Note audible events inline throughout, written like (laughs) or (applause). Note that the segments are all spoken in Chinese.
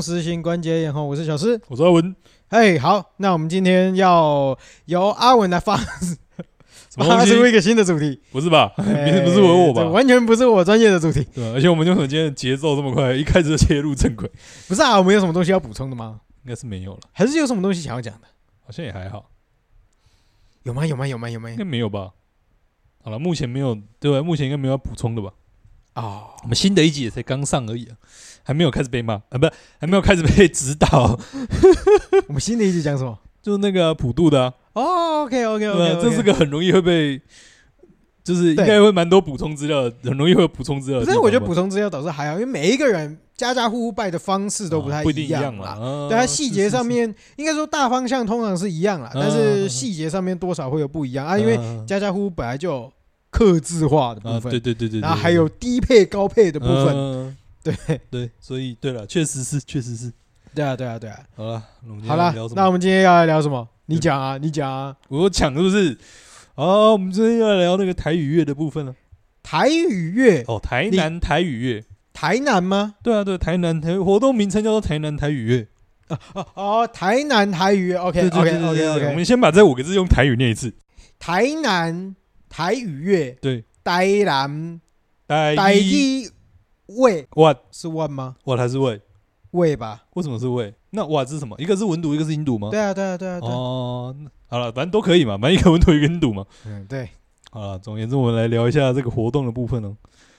风湿性关节炎，我是小诗，我是阿文。嘿，好，那我们今天要由阿文来发，(laughs) 发出一个新的主题，不是吧？欸、(laughs) 不是我我吧？完全不是我专业的主题。对，而且我们为什么今天的节奏这么快，一开始就切入正轨？不是啊，我们有什么东西要补充的吗？应该是没有了，还是有什么东西想要讲的？好像也还好。有吗？有吗？有吗？有吗？应该没有吧？好了，目前没有，对吧？目前应该没有要补充的吧？啊、哦，我们新的一集也才刚上而已啊。还没有开始被骂啊，不是还没有开始被指导。(laughs) 我们新的一集讲什么？就是那个普渡的哦。OK OK OK，这是个很容易会被，就是应该会蛮多补充资料，很容易会有补充资料。可是我觉得补充资料倒是还好，因为每一个人家家户户拜的方式都不太一样啦。对啊，细节上面应该说大方向通常是一样啦，但是细节上面多少会有不一样啊。因为家家户户本来就有客制化的部分，对对对对，然后还有低配高配的部分。对对，所以对了，确实是，确实是，对啊，对啊，对啊。好了，好了，那我们今天要来聊什么？你讲啊，你讲啊，我讲是不是？哦，我们今天要来聊那个台语乐的部分了。台语乐哦，台南台语乐，台南吗？对啊，对，台南台活动名称叫做台南台语乐。哦哦，台南台语乐，OK OK OK OK。我们先把这五个字用台语念一次。台南台语乐，对，台南台语。喂，，what 是万吗？？what 还是喂？喂吧？为什么是喂？那哇是什么？一个是文读，一个是音读吗？对啊，对啊，对啊。哦，好了，反正都可以嘛，反正一个文读，一个音读嘛。嗯，对。好了，总而言之，我们来聊一下这个活动的部分哦。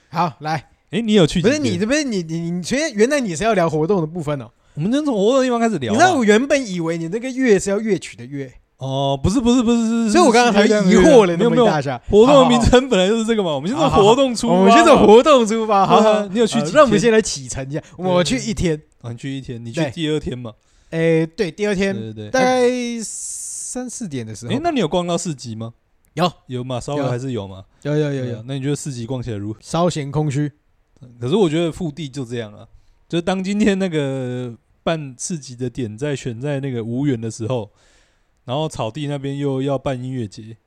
好，来，哎，你有去？不是你这边，你你你，原原来你是要聊活动的部分哦。我们先从活动的地方开始聊。你知道我原本以为你那个乐是要乐曲的乐。哦，不是不是不是，所以我刚刚还疑惑了，没有没有，活动的名称本来就是这个嘛，我们先从活动出发，我们先从活动出发。好，你有去？让我们先来启程一下。我去一天，我去一天，你去第二天嘛？诶，对，第二天，对对对，大概三四点的时候。诶，那你有逛到市集吗？有有嘛？稍微还是有嘛？有有有有。那你觉得市集逛起来如何？稍显空虚。可是我觉得腹地就这样啊，就是当今天那个办市集的点在选在那个无缘的时候。然后草地那边又要办音乐节，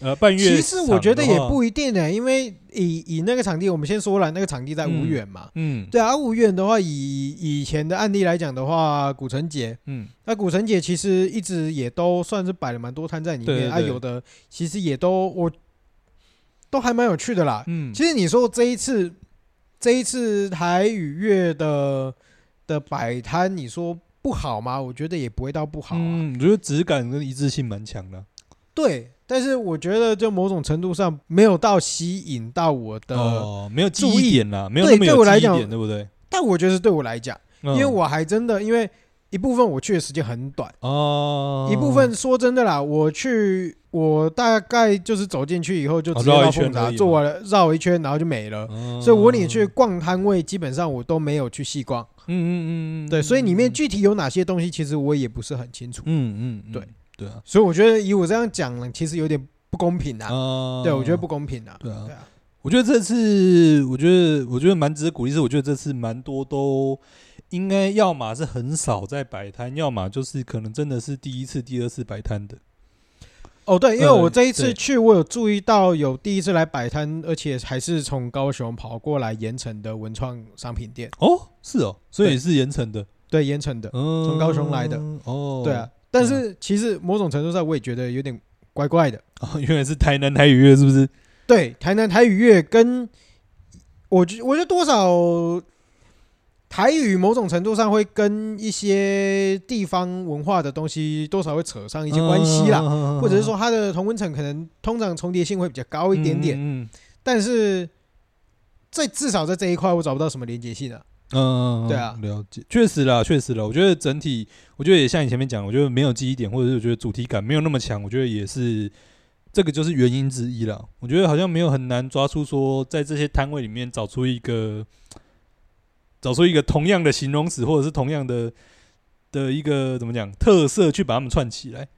呃，办乐。其实我觉得也不一定呢，因为以以那个场地，我们先说了，那个场地在五远嘛，嗯，对啊，五远的话，以以前的案例来讲的话，古城节，嗯，那古城节其实一直也都算是摆了蛮多摊在里面，啊，有的其实也都我都还蛮有趣的啦，嗯，其实你说这一次这一次台语乐的的摆摊，你说。不好吗？我觉得也不会到不好啊。嗯，我觉得质感跟一致性蛮强的。对，但是我觉得就某种程度上没有到吸引到我的哦，没有记忆点啦，没有那么有记忆点，对不对？但我觉得是对我来讲，因为我还真的因为一部分我去的时间很短哦，一部分说真的啦，我去我大概就是走进去以后就直接到凤茶做完了绕一圈，然后就没了。所以我连去逛摊位基本上我都没有去细逛。嗯嗯嗯对，所以里面具体有哪些东西，其实我也不是很清楚。嗯嗯，对对啊，所以我觉得以我这样讲呢，其实有点不公平啊。对，我觉得不公平啊。对啊，对啊，我觉得这次，我觉得我觉得蛮值得鼓励，是我觉得这次蛮多都应该，要么是很少在摆摊，要么就是可能真的是第一次、第二次摆摊的。哦，对，因为我这一次去，我有注意到有第一次来摆摊，而且还是从高雄跑过来盐城的文创商品店。哦，是哦，所以是盐城的，对，盐城的，从高雄来的。哦，对啊，但是其实某种程度上，我也觉得有点怪怪的。哦，原来是台南台语乐，是不是？对，台南台语乐跟我觉，我觉得多少。台语某种程度上会跟一些地方文化的东西多少会扯上一些关系啦，或者是说它的同温层可能通常重叠性会比较高一点点，但是在至少在这一块我找不到什么连接性啊。嗯，对啊，了解，确实啦，确实啦。我觉得整体，我觉得也像你前面讲，我觉得没有记忆点，或者是我觉得主题感没有那么强，我觉得也是这个就是原因之一啦。我觉得好像没有很难抓出说在这些摊位里面找出一个。找出一个同样的形容词，或者是同样的的一个怎么讲特色，去把它们串起来。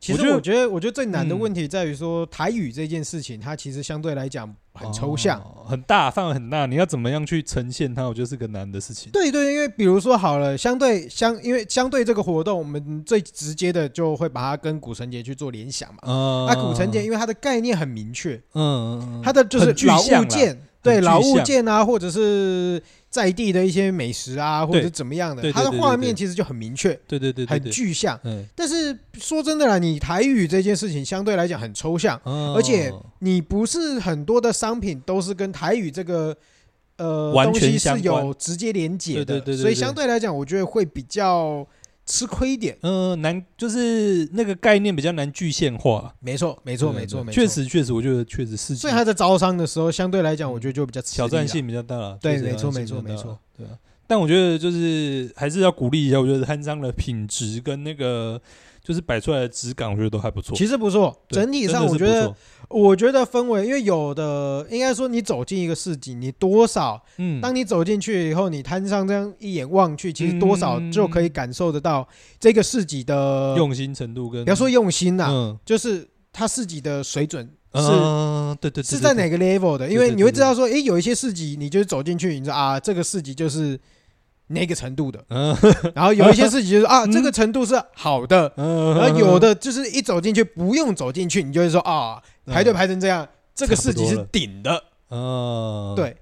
其实我觉得，我觉得最难的问题在于说，台语这件事情，它其实相对来讲很抽象，很大范围很大。你要怎么样去呈现它？我觉得是个难的事情。对对，因为比如说好了，相对相，因为相对这个活动，我们最直接的就会把它跟古城节去做联想嘛。那古城节因为它的概念很明确，嗯，它的就是老物件，对老物件啊，或者是。在地的一些美食啊，或者是怎么样的，它的画面其实就很明确，对对对，很具象。但是说真的啦，你台语这件事情相对来讲很抽象，而且你不是很多的商品都是跟台语这个呃东西是有直接连结的，所以相对来讲，我觉得会比较。吃亏一点，嗯，难就是那个概念比较难具现化。没错，没错，没错，没错。确实，确实，我觉得确实是。所以他在招商的时候，相对来讲，我觉得就比较挑战性比较大了。对，没错，没错，没错。对啊，但我觉得就是还是要鼓励一下，我觉得摊商的品质跟那个。就是摆出来的质感，我觉得都还不错。其实不错，整体上我觉得，我觉得氛围，因为有的应该说，你走进一个市集，你多少，嗯，当你走进去以后，你摊上这样一眼望去，其实多少就可以感受得到这个市集的用心程度跟，不要说用心呐，就是它市集的水准是，对对，是在哪个 level 的？因为你会知道说，诶，有一些市集，你就是走进去，你知道啊，这个市集就是。那个程度的，然后有一些事情就是啊，这个程度是好的，然后有的就是一走进去不用走进去，你就会说啊，排队排成这样，这个市集是顶的，嗯，对，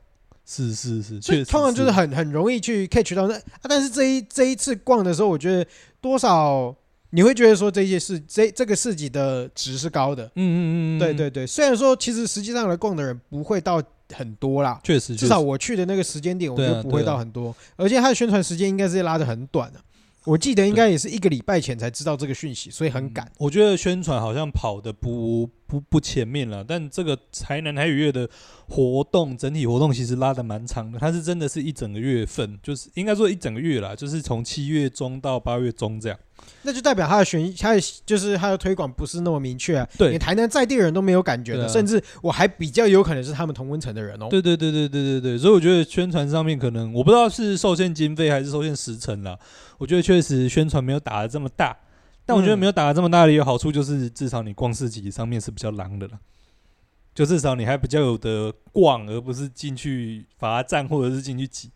是是是，所以通常就是。很很容易去 catch 到那，但是这一这一次逛的时候，我觉得多少你会觉得说这些事这这个市集的值是高的，嗯嗯嗯，对对对，虽然说其实实际上来逛的人不会到。很多啦，确实，至少我去的那个时间点，我觉得不会到很多，而且它的宣传时间应该是拉的很短的。我记得应该也是一个礼拜前才知道这个讯息，所以很赶。我觉得宣传好像跑的不不不前面了，但这个台南台语月的活动整体活动其实拉的蛮长的，它是真的是一整个月份，就是应该说一整个月啦，就是从七月中到八月中这样。那就代表它的选，它的就是它的推广不是那么明确啊。对，连台南在地人都没有感觉的，啊、甚至我还比较有可能是他们同温层的人哦。对对对对对对对，所以我觉得宣传上面可能我不知道是受限经费还是受限时程啦。我觉得确实宣传没有打的这么大，但我觉得没有打这么大的一个好处就是至少你逛市集上面是比较狼的了，就至少你还比较有的逛，而不是进去罚站或者是进去挤。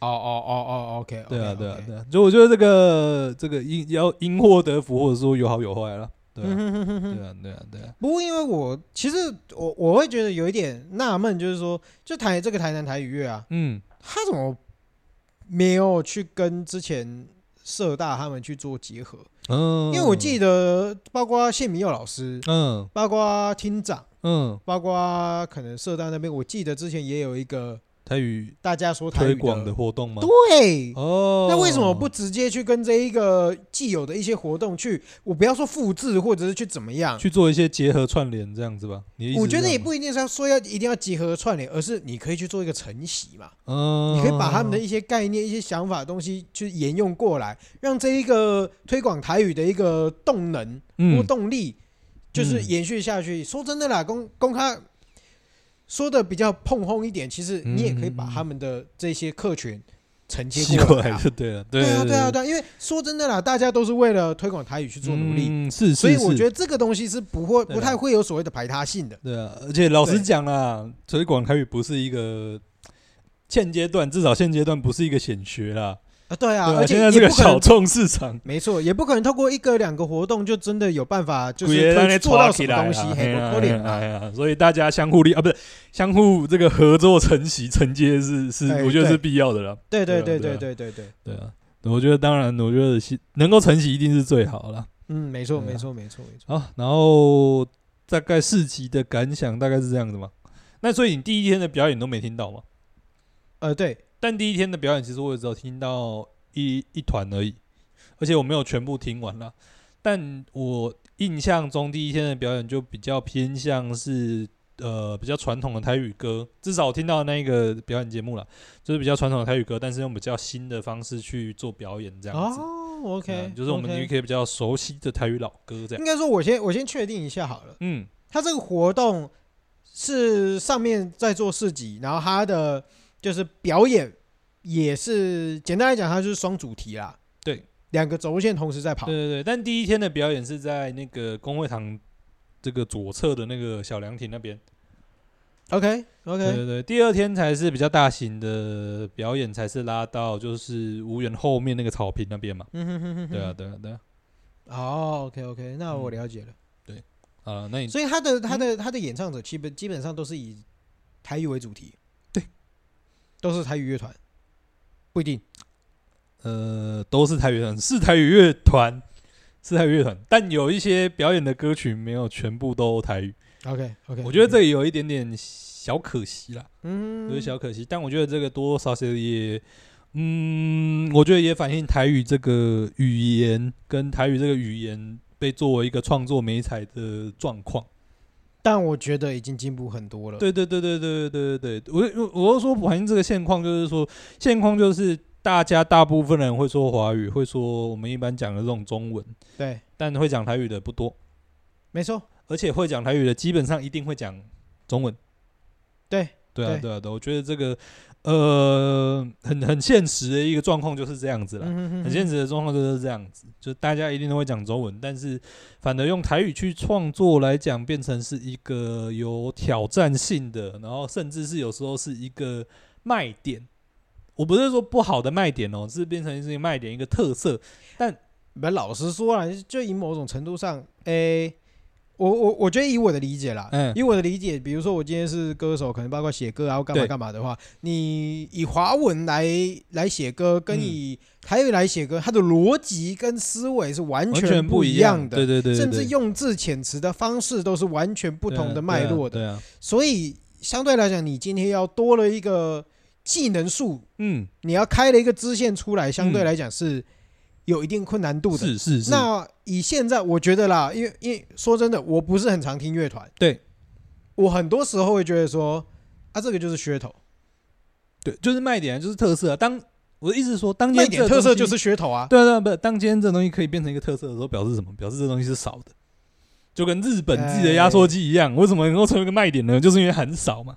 哦哦哦哦，OK，对啊对啊对啊，就我觉得这个这个因要因祸得福，或者说有好有坏了，对啊 (laughs) 对啊对啊对啊。不过因为我其实我我会觉得有一点纳闷，就是说就台这个台南台语乐啊，嗯，他怎么没有去跟之前社大他们去做结合？嗯，因为我记得包括谢明佑老师，嗯，包括厅长，嗯，包括可能社大那边，我记得之前也有一个。台语，大家说台语推广的活动吗？对，哦，那为什么不直接去跟这一个既有的一些活动去，我不要说复制，或者是去怎么样去做一些结合串联这样子吧？我觉得也不一定是要说要一定要结合串联，而是你可以去做一个承袭嘛。嗯，你可以把他们的一些概念、一些想法的东西去沿用过来，让这一个推广台语的一个动能或动力就是延续下去。说真的啦，公公开。说的比较碰轰一点，其实你也可以把他们的这些客群承接过来，就对了，对啊，对啊，对。啊，因为说真的啦，大家都是为了推广台语去做努力，嗯，是，所以我觉得这个东西是不会不太会有所谓的排他性的，对啊，而且老实讲啦，推广台语不是一个现阶段，至少现阶段不是一个显学啦。啊，对啊，而且现在这个小众市场，没错，也不可能透过一个两个活动就真的有办法，就是做到什么东西，很可怜啊。所以大家相互利啊，不是相互这个合作承袭承接是是，我觉得是必要的啦。对对对对对对对对啊！我觉得当然，我觉得能够承袭一定是最好了。嗯，没错没错没错没错。好，然后大概四级的感想大概是这样的嘛？那所以你第一天的表演都没听到吗？呃，对，但第一天的表演，其实我也只有听到一一团而已，而且我没有全部听完了。但我印象中第一天的表演就比较偏向是呃比较传统的台语歌，至少我听到那个表演节目了，就是比较传统的台语歌，但是用比较新的方式去做表演这样子。哦，OK，就是我们可以比较熟悉的台语老歌这样。应该说，我先我先确定一下好了。嗯，他这个活动是上面在做市集，然后他的。就是表演也是简单来讲，它就是双主题啦。对，两个轴线同时在跑。对对对，但第一天的表演是在那个公会堂这个左侧的那个小凉亭那边。OK OK。对对对，第二天才是比较大型的表演，才是拉到就是无缘后面那个草坪那边嘛。嗯哼哼哼。对啊对啊对啊。哦，OK OK，那我了解了。对啊，那你所以他的他的他的演唱者基本基本上都是以台语为主题。对。都是台语乐团，不一定。呃，都是台语乐团，是台语乐团，是台语乐团，但有一些表演的歌曲没有全部都台语。OK OK，我觉得这里有一点点小可惜啦，嗯，有点小可惜。但我觉得这个多多少少也，嗯，我觉得也反映台语这个语言跟台语这个语言被作为一个创作美彩的状况。但我觉得已经进步很多了。对对对对对对对对，我我我说反映这个现况，就是说现况就是。大家大部分人会说华语，会说我们一般讲的这种中文，对，但会讲台语的不多，没错，而且会讲台语的基本上一定会讲中文，对，对啊，对啊，对，我觉得这个呃很很现实的一个状况就是这样子了，很现实的状况就是这样子，就大家一定都会讲中文，但是反而用台语去创作来讲，变成是一个有挑战性的，然后甚至是有时候是一个卖点。我不是说不好的卖点哦，是变成是一个卖点，一个特色。但老实说啊，就以某种程度上，诶、欸，我我我觉得以我的理解啦，嗯，以我的理解，比如说我今天是歌手，可能包括写歌啊，干嘛干嘛的话，你以华文来来写歌，跟以台语来写歌，它的逻辑跟思维是完全不一样的，对对对，甚至用字遣词的方式都是完全不同的脉络的，对啊。所以相对来讲，你今天要多了一个。技能树，嗯，你要开了一个支线出来，相对来讲是有一定困难度的。是是是。那以现在我觉得啦，因为因为说真的，我不是很常听乐团。对。我很多时候会觉得说，啊，这个就是噱头。对，就是卖点，就是特色。当我的意思是说，当卖点特色就是噱头啊。对对，不是，当今天这东西可以变成一个特色的时候，表示什么？表示这东西是少的，就跟日本自己的压缩机一样。为什么能够成为一个卖点呢？就是因为很少嘛。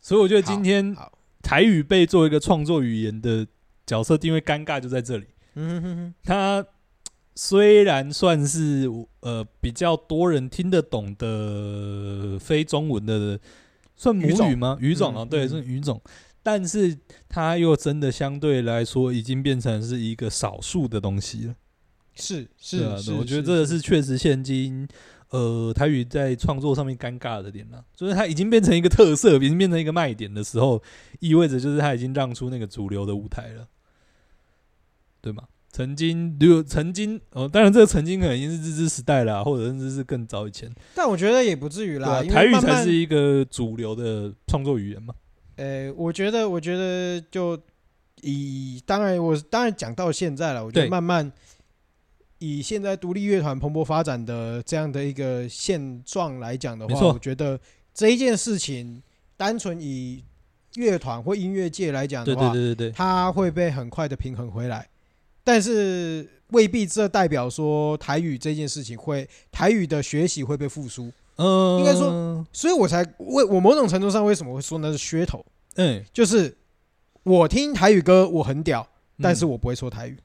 所以我觉得今天。台语被作为一个创作语言的角色定位尴尬就在这里。嗯哼哼，它虽然算是呃比较多人听得懂的非中文的，算母语吗？语种啊，对，是语种。但是它又真的相对来说已经变成是一个少数的东西了。是是是，我觉得这个是确实现今。呃，台语在创作上面尴尬的点了，就是它已经变成一个特色，已经变成一个卖点的时候，意味着就是它已经让出那个主流的舞台了，对吗？曾经，如果曾经，哦，当然这个曾经可能已经是日治时代了，或者甚至是更早以前。但我觉得也不至于啦，台语才是一个主流的创作语言嘛。呃，我觉得，我觉得就以当然，我当然讲到现在了，我觉得慢慢。以现在独立乐团蓬勃发展的这样的一个现状来讲的话，我觉得这一件事情，单纯以乐团或音乐界来讲的话，对对对它会被很快的平衡回来。但是未必这代表说台语这件事情会台语的学习会被复苏。嗯，应该说，所以我才为我某种程度上为什么会说那是噱头？嗯，就是我听台语歌我很屌，但是我不会说台语。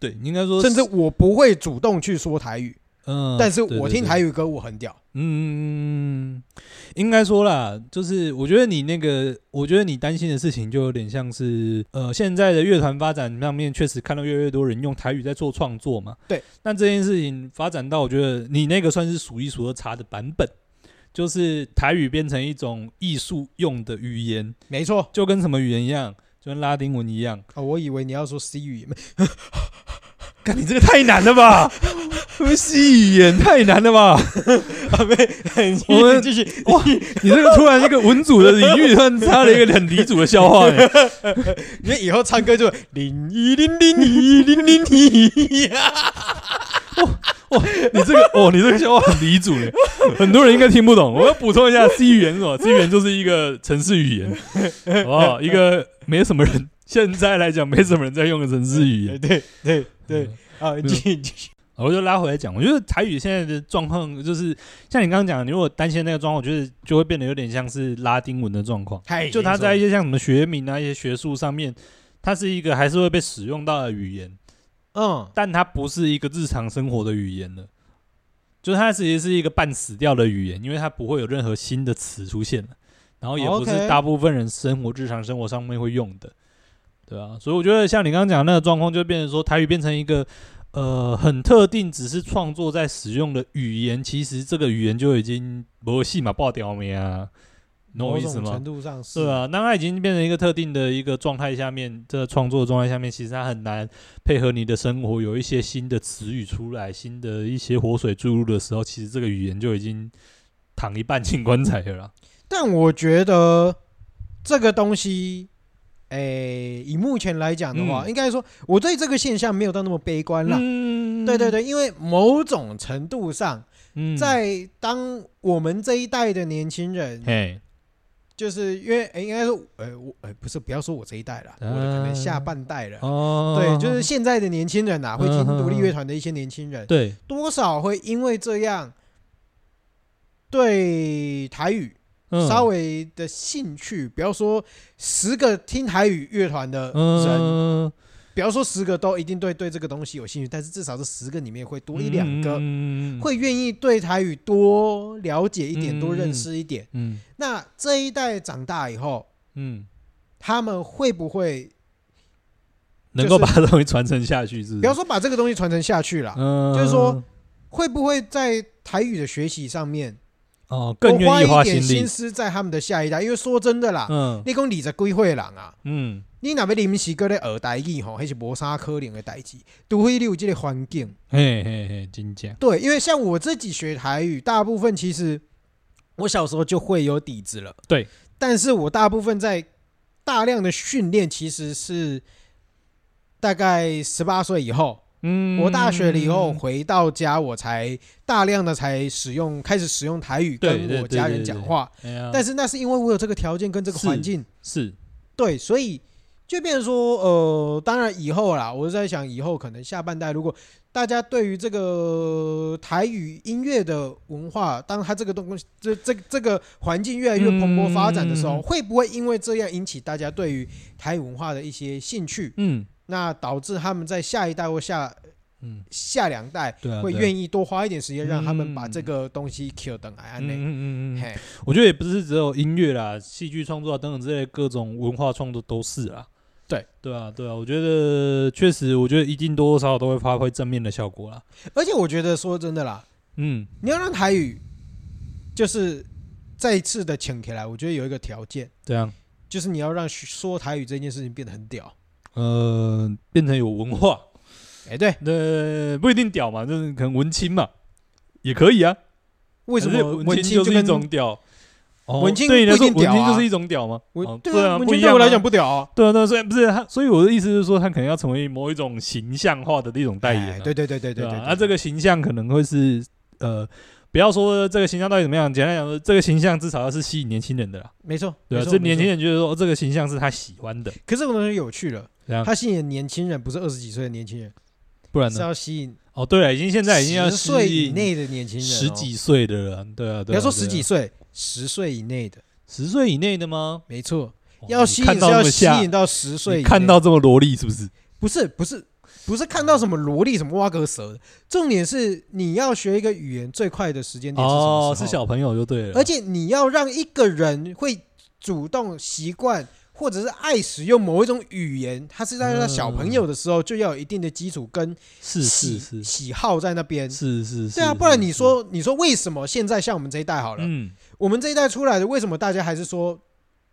对，应该说，甚至我不会主动去说台语，嗯，但是我听台语歌我很屌，嗯，应该说啦，就是我觉得你那个，我觉得你担心的事情就有点像是，呃，现在的乐团发展上面确实看到越来越多人用台语在做创作嘛，对，但这件事情发展到我觉得你那个算是数一数二差的版本，就是台语变成一种艺术用的语言，没错，就跟什么语言一样。就跟拉丁文一样。哦，我以为你要说 C 语。(laughs) 言，看你这个太难了吧 (laughs)？C 语言太难了吧？(laughs) 啊，没，(laughs) 我们继续。哇，你这个突然一个文组的领域，突然插了一个很理组的笑话。你以后唱歌就零一零零一零零一。哇哇，你这个哦，你这个笑话很离组嘞，很多人应该听不懂。我要补充一下，C 语言是什么？C 语言就是一个城市语言，好不好？一个没什么人，现在来讲没什么人在用的城市语言。对对对，啊，继续继续。我就拉回来讲，我觉得台语现在的状况就是像你刚刚讲，你如果担心那个状况，我觉得就会变得有点像是拉丁文的状况。就它在一些像什么学名啊、一些学术上面，它是一个还是会被使用到的语言。嗯，但它不是一个日常生活的语言了，就是它其实是一个半死掉的语言，因为它不会有任何新的词出现了，然后也不是大部分人生活日常生活上面会用的，对啊，所以我觉得像你刚刚讲的那个状况，就变成说台语变成一个呃很特定，只是创作在使用的语言，其实这个语言就已经没戏嘛，爆掉没啊。懂我意思吗？程度上是，对啊，那它已经变成一个特定的一个状态下面，这个创作状态下面，其实它很难配合你的生活，有一些新的词语出来，新的一些活水注入的时候，其实这个语言就已经躺一半进棺材了啦。但我觉得这个东西，诶、欸，以目前来讲的话，嗯、应该说我对这个现象没有到那么悲观了。嗯、对对对，因为某种程度上，嗯、在当我们这一代的年轻人，嘿。就是因为，欸、应该说，呃，我，呃，不是，不要说我这一代了，我的可能下半代了。哦，对，就是现在的年轻人呐、啊，会听独立乐团的一些年轻人，对，多少会因为这样，对台语稍微的兴趣，不要说十个听台语乐团的人。比方说十个都一定对对这个东西有兴趣，但是至少这十个里面会多一两个会愿意对台语多了解一点，多认识一点。嗯，那这一代长大以后，嗯，他们会不会能够把这东西传承下去？是，比方说把这个东西传承下去了，就是说会不会在台语的学习上面哦更愿意花一点心思在他们的下一代？因为说真的啦，嗯，你讲你这几岁人啊，嗯。你那边临时搁咧学台语吼，还是无啥可能的代志。除非你有这个环境，嘿嘿嘿，真假？对，因为像我自己学台语，大部分其实我小时候就会有底子了。对，但是我大部分在大量的训练，其实是大概十八岁以后。嗯，我大学了以后回到家，我才大量的才使用，开始使用台语跟我家人讲话。但是那是因为我有这个条件跟这个环境，是对，所以。就变成说，呃，当然以后啦，我是在想，以后可能下半代，如果大家对于这个台语音乐的文化，当他这个东西，这这这个环境越来越蓬勃发展的时候，嗯、会不会因为这样引起大家对于台语文化的一些兴趣？嗯，那导致他们在下一代或下嗯。下两代会愿意多花一点时间，让他们把这个东西 kill 等来安内。嗯嗯嗯我觉得也不是只有音乐啦，戏剧创作啊等等这些各种文化创作都是啦。对。对啊，对啊，我觉得确实，我觉得一定多多少少都会发挥正面的效果啦。而且我觉得说真的啦，嗯，你要让台语就是再一次的请起来，我觉得有一个条件，这样？就是你要让说台语这件事情变得很屌，呃，变成有文化。哎，对，呃，不一定屌嘛，就是可能文青嘛，也可以啊。为什么文青就是一种屌？文青对你来说，文青就是一种屌吗？对啊，文青对我来讲不屌啊。对啊，那所以不是他，所以我的意思是说，他可能要成为某一种形象化的一种代言。对对对对对对。那这个形象可能会是呃，不要说这个形象到底怎么样，简单讲说，这个形象至少要是吸引年轻人的啦。没错，对啊，这年轻人觉得说这个形象是他喜欢的。可是我们有趣了，他吸引年轻人不是二十几岁的年轻人，不然呢？是要吸引哦，对了，已经现在已经要十岁以内的年轻人，十几岁的人，对啊，不要说十几岁，十岁以内的。十岁以内的吗？没错，要吸引是要吸引到十岁。看到这么萝莉是不是？不是，不是，不是看到什么萝莉什么挖个蛇。重点是你要学一个语言最快的时间点是什么时候？哦，是小朋友就对了。而且你要让一个人会主动习惯或者是爱使用某一种语言，他是在他小朋友的时候就要有一定的基础跟喜是是是喜好在那边。是是是，对啊，不然你说你说为什么现在像我们这一代好了，嗯。我们这一代出来的，为什么大家还是说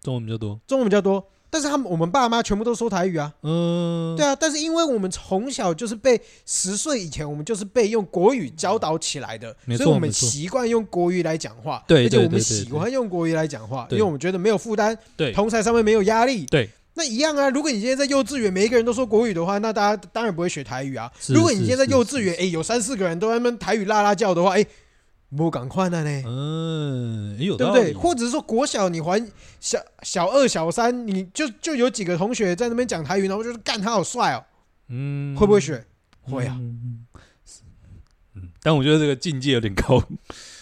中文比较多？中文比较多，但是他们我们爸妈全部都说台语啊。嗯，对啊，但是因为我们从小就是被十岁以前，我们就是被用国语教导起来的，所以我们习惯用国语来讲话。对，而且我们喜欢用国语来讲话，因为我们觉得没有负担，对，同台上面没有压力。对，那一样啊。如果你今天在幼稚园，每一个人都说国语的话，那大家当然不会学台语啊。如果你今天在幼稚园，哎，有三四个人都在那边台语啦啦叫的话，哎。不赶快了呢？嗯，对不对？或者是说国小你还小小二小三，你就就有几个同学在那边讲台语，然后就是干他好帅哦。嗯，会不会学？会啊。嗯，但我觉得这个境界有点高。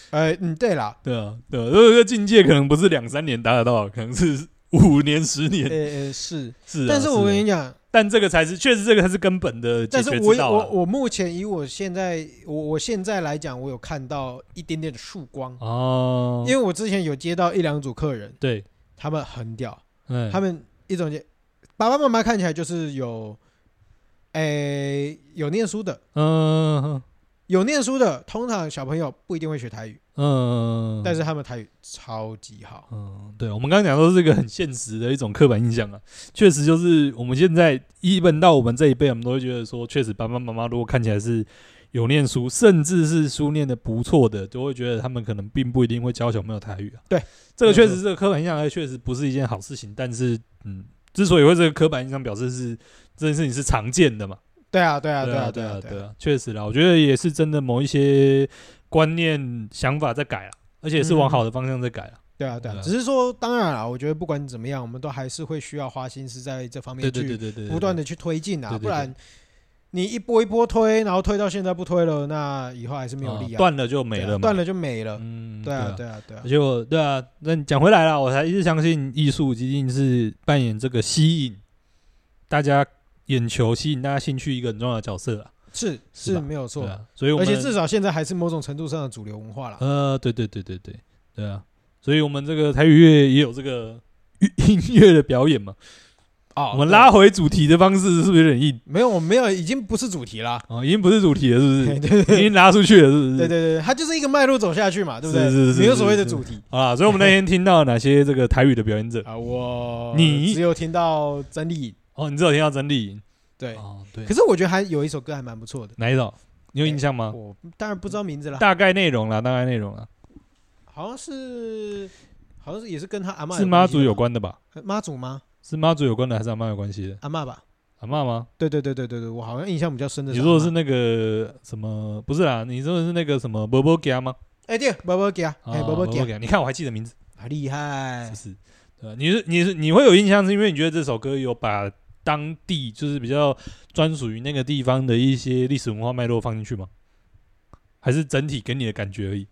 哎，嗯，对啦，对啊，对啊，这个境界可能不是两三年达得到，可能是五年、十年。呃，是是，但是我跟你讲。但这个才是，确实这个才是根本的解决之道。但是我我我目前以我现在我我现在来讲，我有看到一点点的曙光。哦。因为我之前有接到一两组客人，对，他们很屌，嗯，他们一种爸爸妈妈看起来就是有，诶，有念书的，嗯，有念书的，通常小朋友不一定会学台语，嗯，但是他们台语超级好，嗯，对，我们刚刚讲都是一个很现实的一种刻板印象啊，确实就是我们现在一本到我们这一辈，我们都会觉得说，确实爸爸妈妈如果看起来是有念书，甚至是书念的不错的，都会觉得他们可能并不一定会教小朋友台语啊。对，这个确实这个刻板印象，确实不是一件好事情。但是，嗯，之所以会这个刻板印象，表示是这件事情是常见的嘛。对啊，对啊，对啊，对啊，对啊，确实啦，我觉得也是真的，某一些观念、想法在改了，而且是往好的方向在改了。对啊，对啊，只是说，当然了，我觉得不管怎么样，我们都还是会需要花心思在这方面去不断的去推进啊，不然你一波一波推，然后推到现在不推了，那以后还是没有力啊，断了就没了，断了就没了。嗯，对啊，对啊，对啊。而且我，对啊，那讲回来了，我才一直相信艺术一定是扮演这个吸引大家。眼球吸引大家兴趣一个很重要的角色啊，是是没有错，所以而且至少现在还是某种程度上的主流文化了。呃，对对对对对对啊，所以我们这个台语乐也有这个音乐的表演嘛。啊，我们拉回主题的方式是不是有点硬？没有，我没有，已经不是主题了。哦，已经不是主题了，是不是？(laughs) 对对，已经拉出去了，是不是？对对对，它就是一个脉络走下去嘛，对不对？是是是，没有所谓的主题啊。所以我们那天听到哪些这个台语的表演者啊？我你只有听到曾丽颖哦，你只有听到曾丽颖。对，哦、对，可是我觉得还有一首歌还蛮不错的。哪一首？你有印象吗？我当然不知道名字了。大概内容了，大概内容了。好像是，好像是也是跟他阿妈是妈祖有关的吧？妈祖吗？是妈祖有关的，还是阿妈有关系的？阿妈吧？阿妈吗？对对对对对对，我好像印象比较深的。你说的是那个什么？不是啦，你说的是那个什么？波波吉吗？哎对，波波吉，哎波波吉，你看我还记得名字，好厉害，是不是？对，你是你是你会有印象，是因为你觉得这首歌有把。当地就是比较专属于那个地方的一些历史文化脉络放进去吗？还是整体给你的感觉而已？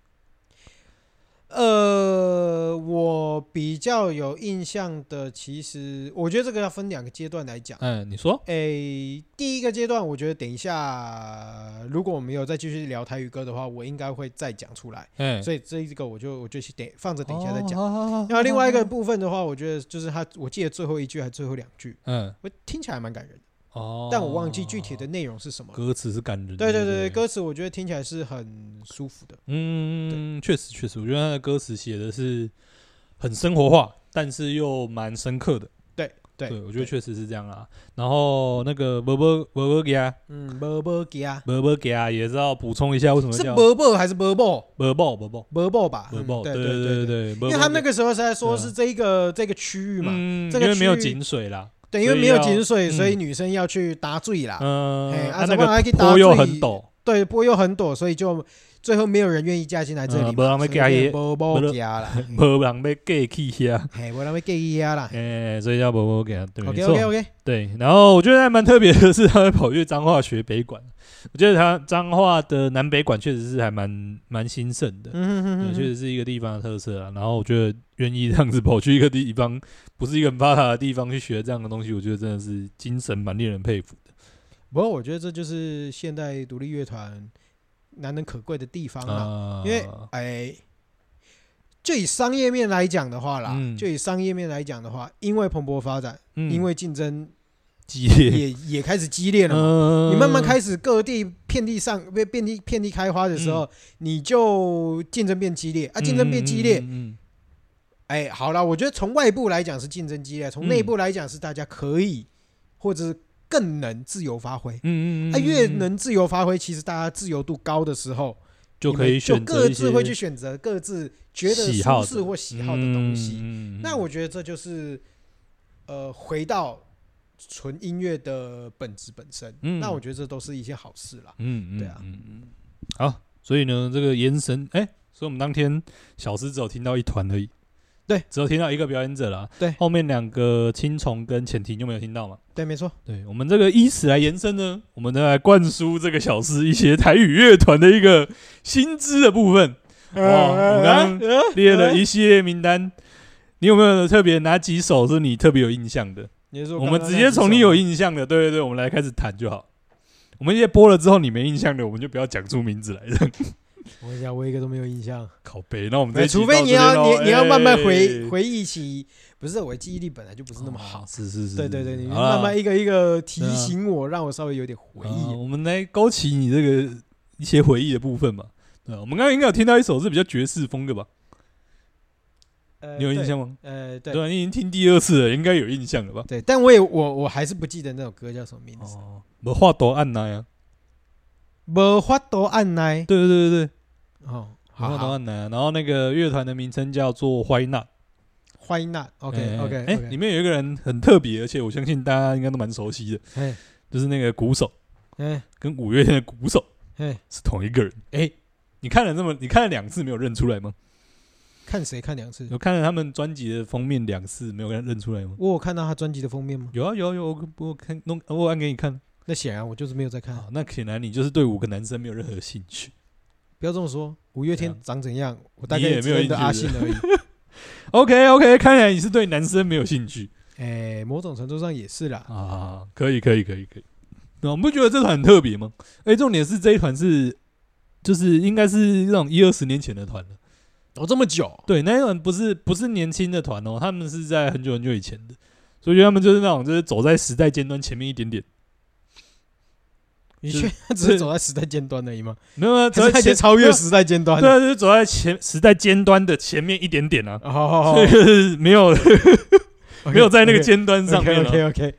呃，我比较有印象的，其实我觉得这个要分两个阶段来讲。嗯，你说？哎，第一个阶段，我觉得等一下，如果我们有再继续聊台语歌的话，我应该会再讲出来。嗯，所以这一个我就我就去等放着，等一下再讲。然后另外一个部分的话，我觉得就是他，我记得最后一句还是最后两句，嗯，我听起来蛮感人。哦，但我忘记具体的内容是什么。歌词是感人的。对对对，歌词我觉得听起来是很舒服的。嗯，确实确实，我觉得他的歌词写的是很生活化，但是又蛮深刻的。对对对，我觉得确实是这样啊。然后那个伯伯伯伯吉啊，嗯，伯伯吉啊，波波吉啊，也是要补充一下，为什么叫是伯伯还是伯伯？伯伯伯伯伯伯吧？伯伯，对对对对，因为他那个时候是在说是这一个这个区域嘛，因为没有井水啦。对，因为没有井水，所以女生要去打水啦。嗯，啊，那个坡又很陡，对，坡又很陡，所以就最后没有人愿意嫁进来这里。没人要嫁耶，波波嫁啦，没人要嫁去呀。(laughs) 嘿，没人要嫁去呀啦。哎，所以叫无无嫁，对。OK OK OK。对，然后我觉得还蛮特别的是，他会跑去彰化学北管。(laughs) 我觉得他彰化的南北管确实是还蛮蛮兴盛的，嗯确实是一个地方的特色啊。然后我觉得愿意这样子跑去一个地方，不是一个很发达的地方去学这样的东西，我觉得真的是精神蛮令人佩服的。不过我觉得这就是现代独立乐团难能可贵的地方了，因为哎，就以商业面来讲的话啦，就以商业面来讲的话，因为蓬勃发展，因为竞争。激烈。也也开始激烈了嘛？你慢慢开始各地遍地上被遍地遍地开花的时候，你就竞争变激烈啊！竞争变激烈，哎，好了，我觉得从外部来讲是竞争激烈，从内部来讲是大家可以或者更能自由发挥。嗯嗯啊，越能自由发挥，其实大家自由度高的时候，就可以选择各自会去选择各自觉得舒适或喜好的东西。那我觉得这就是呃，回到。纯音乐的本质本身，嗯，那我觉得这都是一些好事啦。嗯，对啊，嗯嗯。好，所以呢，这个延伸，哎，所以我们当天小师只有听到一团而已，对，只有听到一个表演者啦。对，后面两个青虫跟浅婷就没有听到嘛？对，没错。对，我们这个以此来延伸呢，我们再来灌输这个小师一些台语乐团的一个薪资的部分。哇，我刚刚列了一系列名单，你有没有特别哪几首是你特别有印象的？我们直接从你有印象的，对对对，我们来开始谈就好。我们一些播了之后你没印象的，我们就不要讲出名字来。我跟你讲，我一个都没有印象。靠背，那我们除非你要你你要慢慢回回忆起，不是我记忆力本来就不是那么好。是是是，对对对，你慢慢一个一个提醒我，让我稍微有点回忆。我们来勾起你这个一些回忆的部分吧。对，我们刚刚应该有听到一首是比较爵士风的吧？呃，你有印象吗？呃，对，对，你已经听第二次了，应该有印象了吧？对，但我也我我还是不记得那首歌叫什么名字。哦，无法度按捺啊，无法度按捺。对对对对对。哦，无法度按捺。然后那个乐团的名称叫做 Why Not？Why Not？OK OK。哎，里面有一个人很特别，而且我相信大家应该都蛮熟悉的。哎，就是那个鼓手。哎，跟五月天的鼓手。哎，是同一个人。哎，你看了这么，你看了两次没有认出来吗？看谁看两次？有看了他们专辑的封面两次，没有认出来吗？我有看到他专辑的封面吗？有啊有啊有，我我看弄我按给你看。那显然我就是没有在看。那显然你就是对五个男生没有任何兴趣。不要这么说，五月天长怎样，我大概也没有认得阿信而已。(laughs) OK OK，看来你是对男生没有兴趣。哎，某种程度上也是啦。啊，可以可以可以可以。那我们不觉得这团很特别吗？哎，重点是这一团是，就是应该是那种一二十年前的团了。哦，这么久？对，那一团不是不是年轻的团哦，他们是在很久很久以前的，所以他们就是那种就是走在时代尖端前面一点点。你确只是走在时代尖端而已吗？没有啊，走在前超越时代尖端。对啊，就是走在前时代尖端的前面一点点啊。哦，所以就是没有 (laughs) (laughs) 没有在那个尖端上面。OK OK。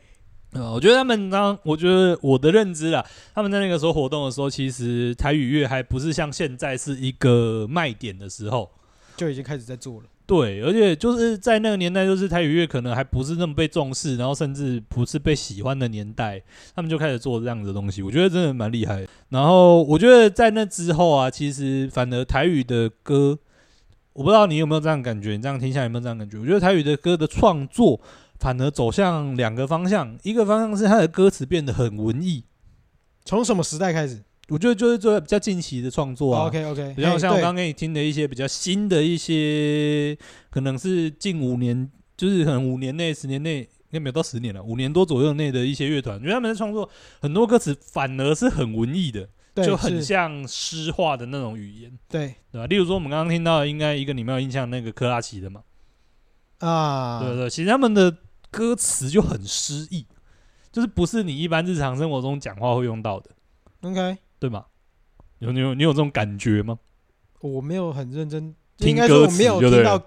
啊，我觉得他们当，我觉得我的认知啊，他们在那个时候活动的时候，其实台语乐还不是像现在是一个卖点的时候。就已经开始在做了，对，而且就是在那个年代，就是台语乐可能还不是那么被重视，然后甚至不是被喜欢的年代，他们就开始做这样的东西，我觉得真的蛮厉害。然后我觉得在那之后啊，其实反而台语的歌，我不知道你有没有这样感觉，你这样听下来有没有这样感觉？我觉得台语的歌的创作反而走向两个方向，一个方向是它的歌词变得很文艺，从什么时代开始？我觉得就是做比较近期的创作啊，OK OK，比较像我刚刚给你听的一些比较新的一些，可能是近五年，就是可能五年内、十年内应该没有到十年了，五年多左右内的一些乐团，因为他们的创作很多歌词反而是很文艺的，就很像诗化的那种语言，对。对吧？例如说我们刚刚听到应该一个你没有印象那个珂拉奇的嘛，啊，对对，其实他们的歌词就很诗意，就是不是你一般日常生活中讲话会用到的，OK。对吗？有你有你有这种感觉吗？我没有很认真听歌词，我没有听到，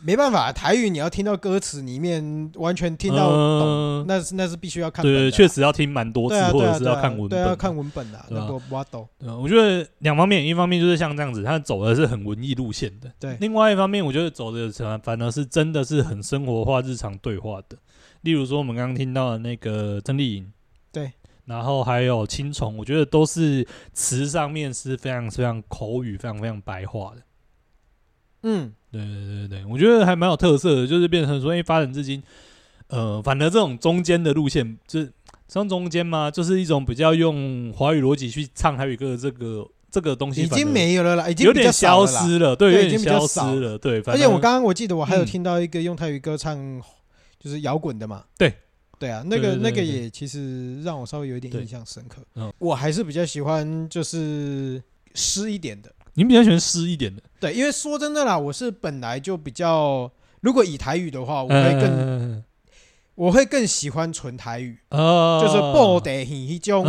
没办法，台语你要听到歌词里面完全听到懂，那是那是必须要看。对，确实要听蛮多次，或者是要看文本，对，要看文本的。那个我懂。我觉得两方面，一方面就是像这样子，他走的是很文艺路线的。对。另外一方面，我觉得走的反而是真的是很生活化、日常对话的。例如说，我们刚刚听到的那个曾丽颖。对。然后还有青虫，我觉得都是词上面是非常非常口语、非常非常白话的。嗯，对对对对，我觉得还蛮有特色的，就是变成说，因为发展至今，呃，反而这种中间的路线，就是像中间嘛，就是一种比较用华语逻辑去唱台语歌的这个这个东西，已经没有了啦，已经有点消失了，对，有点消失了，对。而且我刚刚我记得我还有听到一个用台语歌唱，就是摇滚的嘛，对。对啊，那个那个也其实让我稍微有一点印象深刻。嗯，我还是比较喜欢就是诗一点的。你比较喜欢诗一点的？对，因为说真的啦，我是本来就比较，如果以台语的话，我会更我会更喜欢纯台语，就是布袋戏那种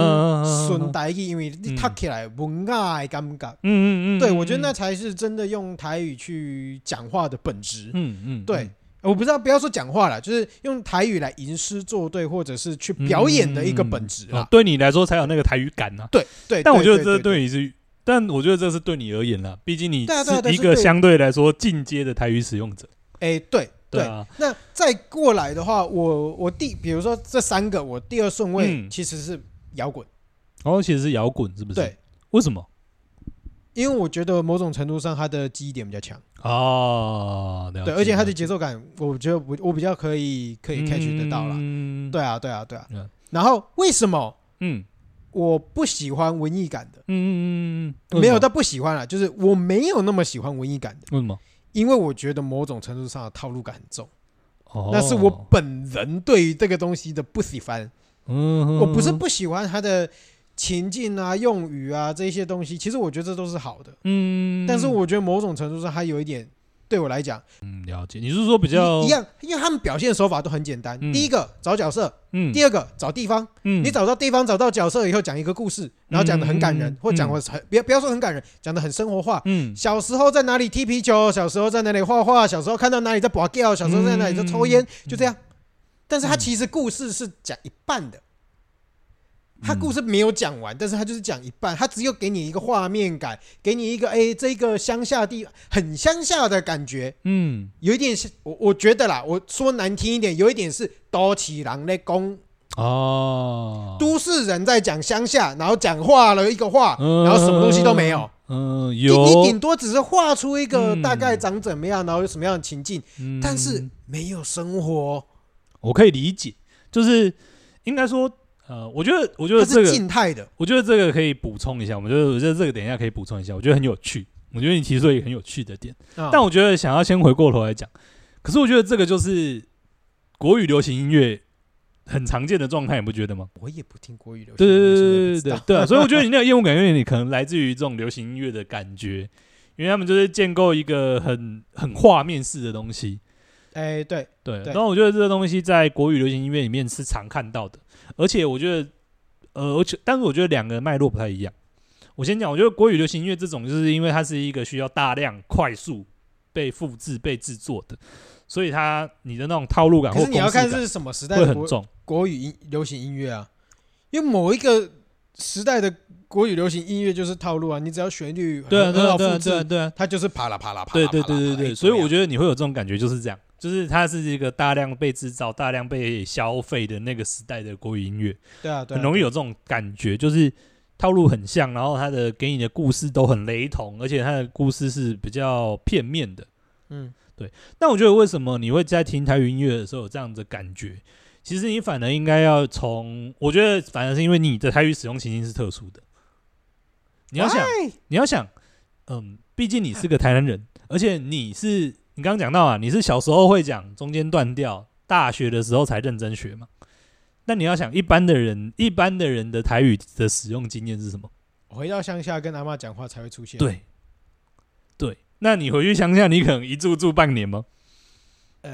纯台语，因为你读起来文雅的感觉。嗯嗯嗯，对，我觉得那才是真的用台语去讲话的本质。嗯嗯，对。我不知道，不要说讲话了，就是用台语来吟诗作对，或者是去表演的一个本质啊。对你来说才有那个台语感呢。对对，但我觉得这对你是，但我觉得这是对你而言啦。毕竟你是一个相对来说进阶的台语使用者。哎，对对。那再过来的话，我我第比如说这三个，我第二顺位其实是摇滚。哦，其实是摇滚，是不是？对。为什么？因为我觉得某种程度上，它的记忆点比较强哦，对，而且他的节奏感，我觉得我我比较可以可以 catch 得到了，对啊，对啊，对啊。然后为什么？嗯，我不喜欢文艺感的，嗯嗯嗯，没有，但不喜欢了，就是我没有那么喜欢文艺感的。为什么？因为我觉得某种程度上的套路感很重，那是我本人对于这个东西的不喜欢。嗯，我不是不喜欢他的。情境啊，用语啊，这些东西，其实我觉得这都是好的。嗯，但是我觉得某种程度上，它有一点对我来讲，嗯，了解。你是说比较一样，因为他们表现手法都很简单。嗯、第一个找角色，嗯，第二个找地方，嗯，你找到地方，找到角色以后，讲一个故事，然后讲的很感人，嗯、或讲的很，不要不要说很感人，讲的很生活化。嗯，小时候在哪里踢皮球，小时候在哪里画画，小时候看到哪里在拔掉，小时候在哪里在抽烟，就这样。但是他其实故事是讲一半的。他故事没有讲完，但是他就是讲一半，他只有给你一个画面感，给你一个哎，这个乡下地很乡下的感觉，嗯，有一点是，我我觉得啦，我说难听一点，有一点是都市人在讲哦，都市人在讲乡下，然后讲话了一个话，然后什么东西都没有，嗯，有，你顶多只是画出一个大概长怎么样，然后有什么样的情境，但是没有生活，我可以理解，就是应该说。呃，我觉得，我觉得这个静态的，我觉得这个可以补充一下。我觉得，我觉得这个等一下可以补充一下。我觉得很有趣。我觉得你提出一个很有趣的点，哦、但我觉得想要先回过头来讲。可是我觉得这个就是国语流行音乐很常见的状态，你不觉得吗？我也不听国语流行音乐，对对对对对对啊！所以我觉得你那个厌恶感，因为你可能来自于这种流行音乐的感觉，因为他们就是建构一个很很画面式的东西。哎、欸，对对。然后我觉得这个东西在国语流行音乐里面是常看到的。而且我觉得，呃，而且但是我觉得两个脉络不太一样。我先讲，我觉得国语流行音乐这种，就是因为它是一个需要大量、快速被复制、被制作的，所以它你的那种套路感或，可是你要看是什么时代会很重国语音流行音乐啊？因为某一个时代的国语流行音乐就是套路啊，你只要旋律对啊，对啊，对啊，对啊，对啊，它就是啪啦啪啦啪啦，对对对对对，所以我觉得你会有这种感觉，就是这样。就是它是一个大量被制造、大量被消费的那个时代的国语音乐，对啊，对啊，很容易有这种感觉，就是套路很像，然后它的给你的故事都很雷同，而且它的故事是比较片面的，嗯，对。那我觉得为什么你会在听台语音乐的时候有这样的感觉？其实你反而应该要从，我觉得反而是因为你的台语使用情境是特殊的，你要想，你要想，嗯，毕竟你是个台南人，而且你是。你刚刚讲到啊，你是小时候会讲，中间断掉，大学的时候才认真学嘛？那你要想，一般的人，一般的人的台语的使用经验是什么？回到乡下跟阿妈讲话才会出现。对，对。那你回去乡下，你可能一住住半年吗？呃，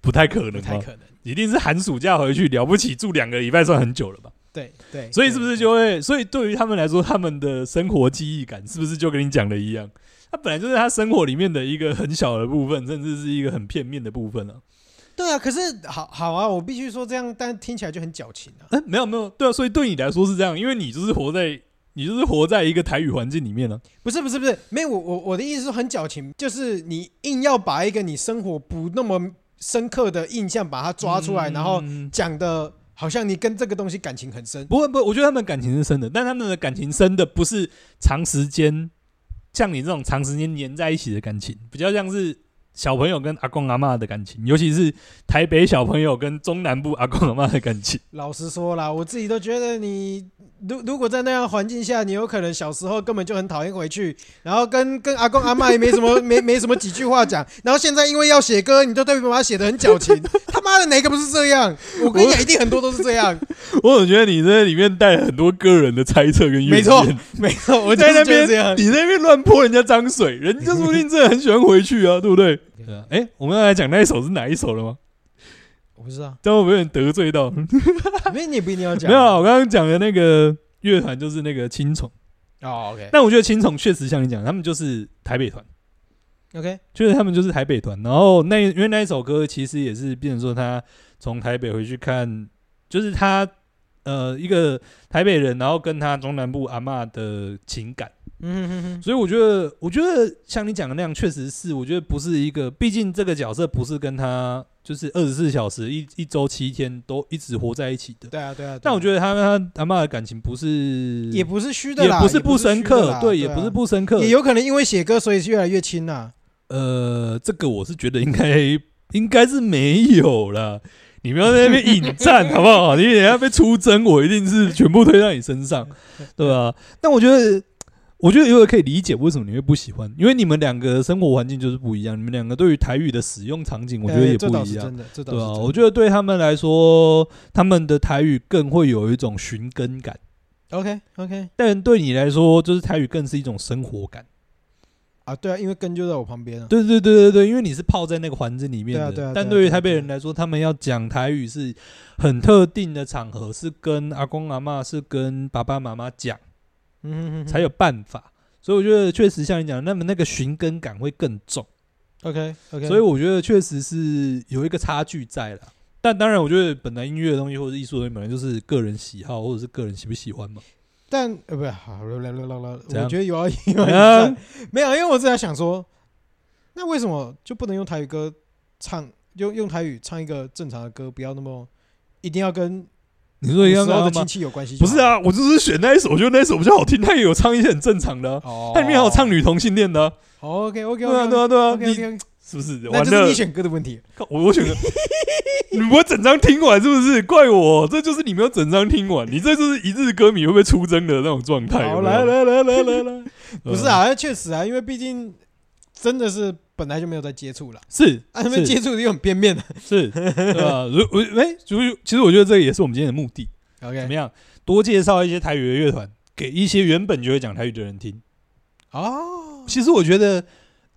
不太可能，不太可能，一定是寒暑假回去，了不起住两个礼拜算很久了吧？对对。所以是不是就会？所以对于他们来说，他们的生活记忆感是不是就跟你讲的一样？他本来就是他生活里面的一个很小的部分，甚至是一个很片面的部分啊。对啊，可是好好啊，我必须说这样，但听起来就很矫情啊。哎、欸，没有没有，对啊，所以对你来说是这样，因为你就是活在你就是活在一个台语环境里面呢、啊。不是不是不是，没有我我我的意思是很矫情，就是你硬要把一个你生活不那么深刻的印象把它抓出来，嗯、然后讲的好像你跟这个东西感情很深。不会不会，我觉得他们感情是深的，但他们的感情深的不是长时间。像你这种长时间黏在一起的感情，比较像是小朋友跟阿公阿妈的感情，尤其是台北小朋友跟中南部阿公阿妈的感情。(laughs) 老实说啦，我自己都觉得你。如如果在那样环境下，你有可能小时候根本就很讨厌回去，然后跟跟阿公阿妈也没什么 (laughs) 没没什么几句话讲，然后现在因为要写歌，你都对爸妈写的很矫情。(laughs) 他妈的哪个不是这样？我跟你讲，一定很多都是这样。我总觉得你在里面带了很多个人的猜测跟没错没错，我在那边你在那边乱泼人家脏水，人家说不定真的很喜欢回去啊，对不对？对啊。哎，我们要来讲那一首是哪一首了吗？我不知道，这样会不会有点得罪到？(laughs) 没有，你不一定要讲。没有，我刚刚讲的那个乐团就是那个青虫。哦，OK。但我觉得青虫确实像你讲，他们就是台北团。OK，就是他们就是台北团。然后那因为那一首歌其实也是变成说他从台北回去看，就是他呃一个台北人，然后跟他中南部阿嬷的情感。嗯哼哼。所以我觉得，我觉得像你讲的那样，确实是，我觉得不是一个，毕竟这个角色不是跟他。就是二十四小时一一周七天都一直活在一起的。对啊，对啊。但我觉得他跟他阿嬷的感情不是，也不是虚的，也不是不深刻，对，也不是不深刻，也有可能因为写歌所以是越来越亲呐。呃，这个我是觉得应该应该是没有了。你不要在那边引战好不好？(laughs) 你等下被出征，我一定是全部推到你身上，(laughs) 对吧？但我觉得。我觉得有点可以理解为什么你会不喜欢，因为你们两个生活环境就是不一样，你们两个对于台语的使用场景，我觉得也不一样，对啊，我觉得对他们来说，他们的台语更会有一种寻根感。OK OK，但对你来说，就是台语更是一种生活感。啊，对啊，因为根就在我旁边啊。对对对对对，因为你是泡在那个环境里面的。对啊对啊。但对于台北人来说，他们要讲台语是很特定的场合，是跟阿公阿妈，是跟爸爸妈妈讲，嗯，才有办法。所以我觉得确实像你讲，那么那个寻根感会更重。OK OK。所以我觉得确实是有一个差距在了。但当然，我觉得本来音乐的东西或者艺术的东西，本来就是个人喜好或者是个人喜不喜欢嘛。但呃，不是，好，来来来来，我觉得有啊，(laughs) 有啊，(laughs) 没有，因为我正在想说，那为什么就不能用台语歌唱，用用台语唱一个正常的歌，不要那么一定要跟你说一样的亲戚有关系？不是啊，我就是选那一首，我觉得那一首比较好听，他也有唱一些很正常的，它里面还有唱女同性恋的。OK OK，对啊对啊对啊，你是不是？那就是你选歌的问题。我我选歌。(laughs) 你不会整张听完是不是？怪我，这就是你没有整张听完，你这就是一日歌迷会不会出征的那种状态。好，来来来来来来，(laughs) 不是啊，确实啊，因为毕竟真的是本来就没有在接触了，是啊，他们接触的又很片面的，是，对吧？如我哎，其实其实我觉得这也是我们今天的目的。OK，怎么样？多介绍一些台语的乐团给一些原本就会讲台语的人听。哦，其实我觉得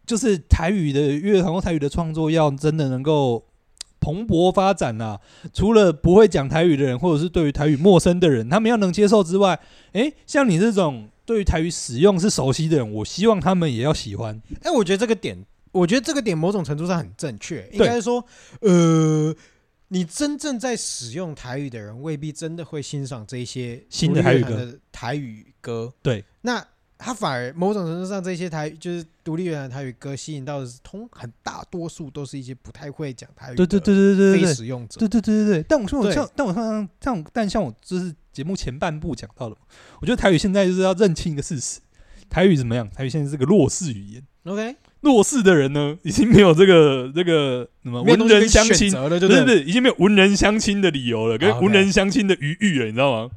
就是台语的乐团或台语的创作，要真的能够。(tsk) 蓬勃发展啊！除了不会讲台语的人，或者是对于台语陌生的人，他们要能接受之外，诶，像你这种对于台语使用是熟悉的人，我希望他们也要喜欢。诶，我觉得这个点，我觉得这个点某种程度上很正确。应该说，呃，你真正在使用台语的人，未必真的会欣赏这些新的台语歌。台语歌，对，那。他反而某种程度上，这些台就是独立乐团台语歌吸引到的是通很大多数都是一些不太会讲台语的对对对对对非使用者。对对对对对。但我说我像，但我像像但像我就是节目前半部讲到的，我觉得台语现在就是要认清一个事实：台语怎么样？台语现在是个弱势语言。OK，弱势的人呢，已经没有这个这个什么文人相亲了，对不对？已经没有文人相亲的理由了，跟文人相亲的余裕了，你知道吗？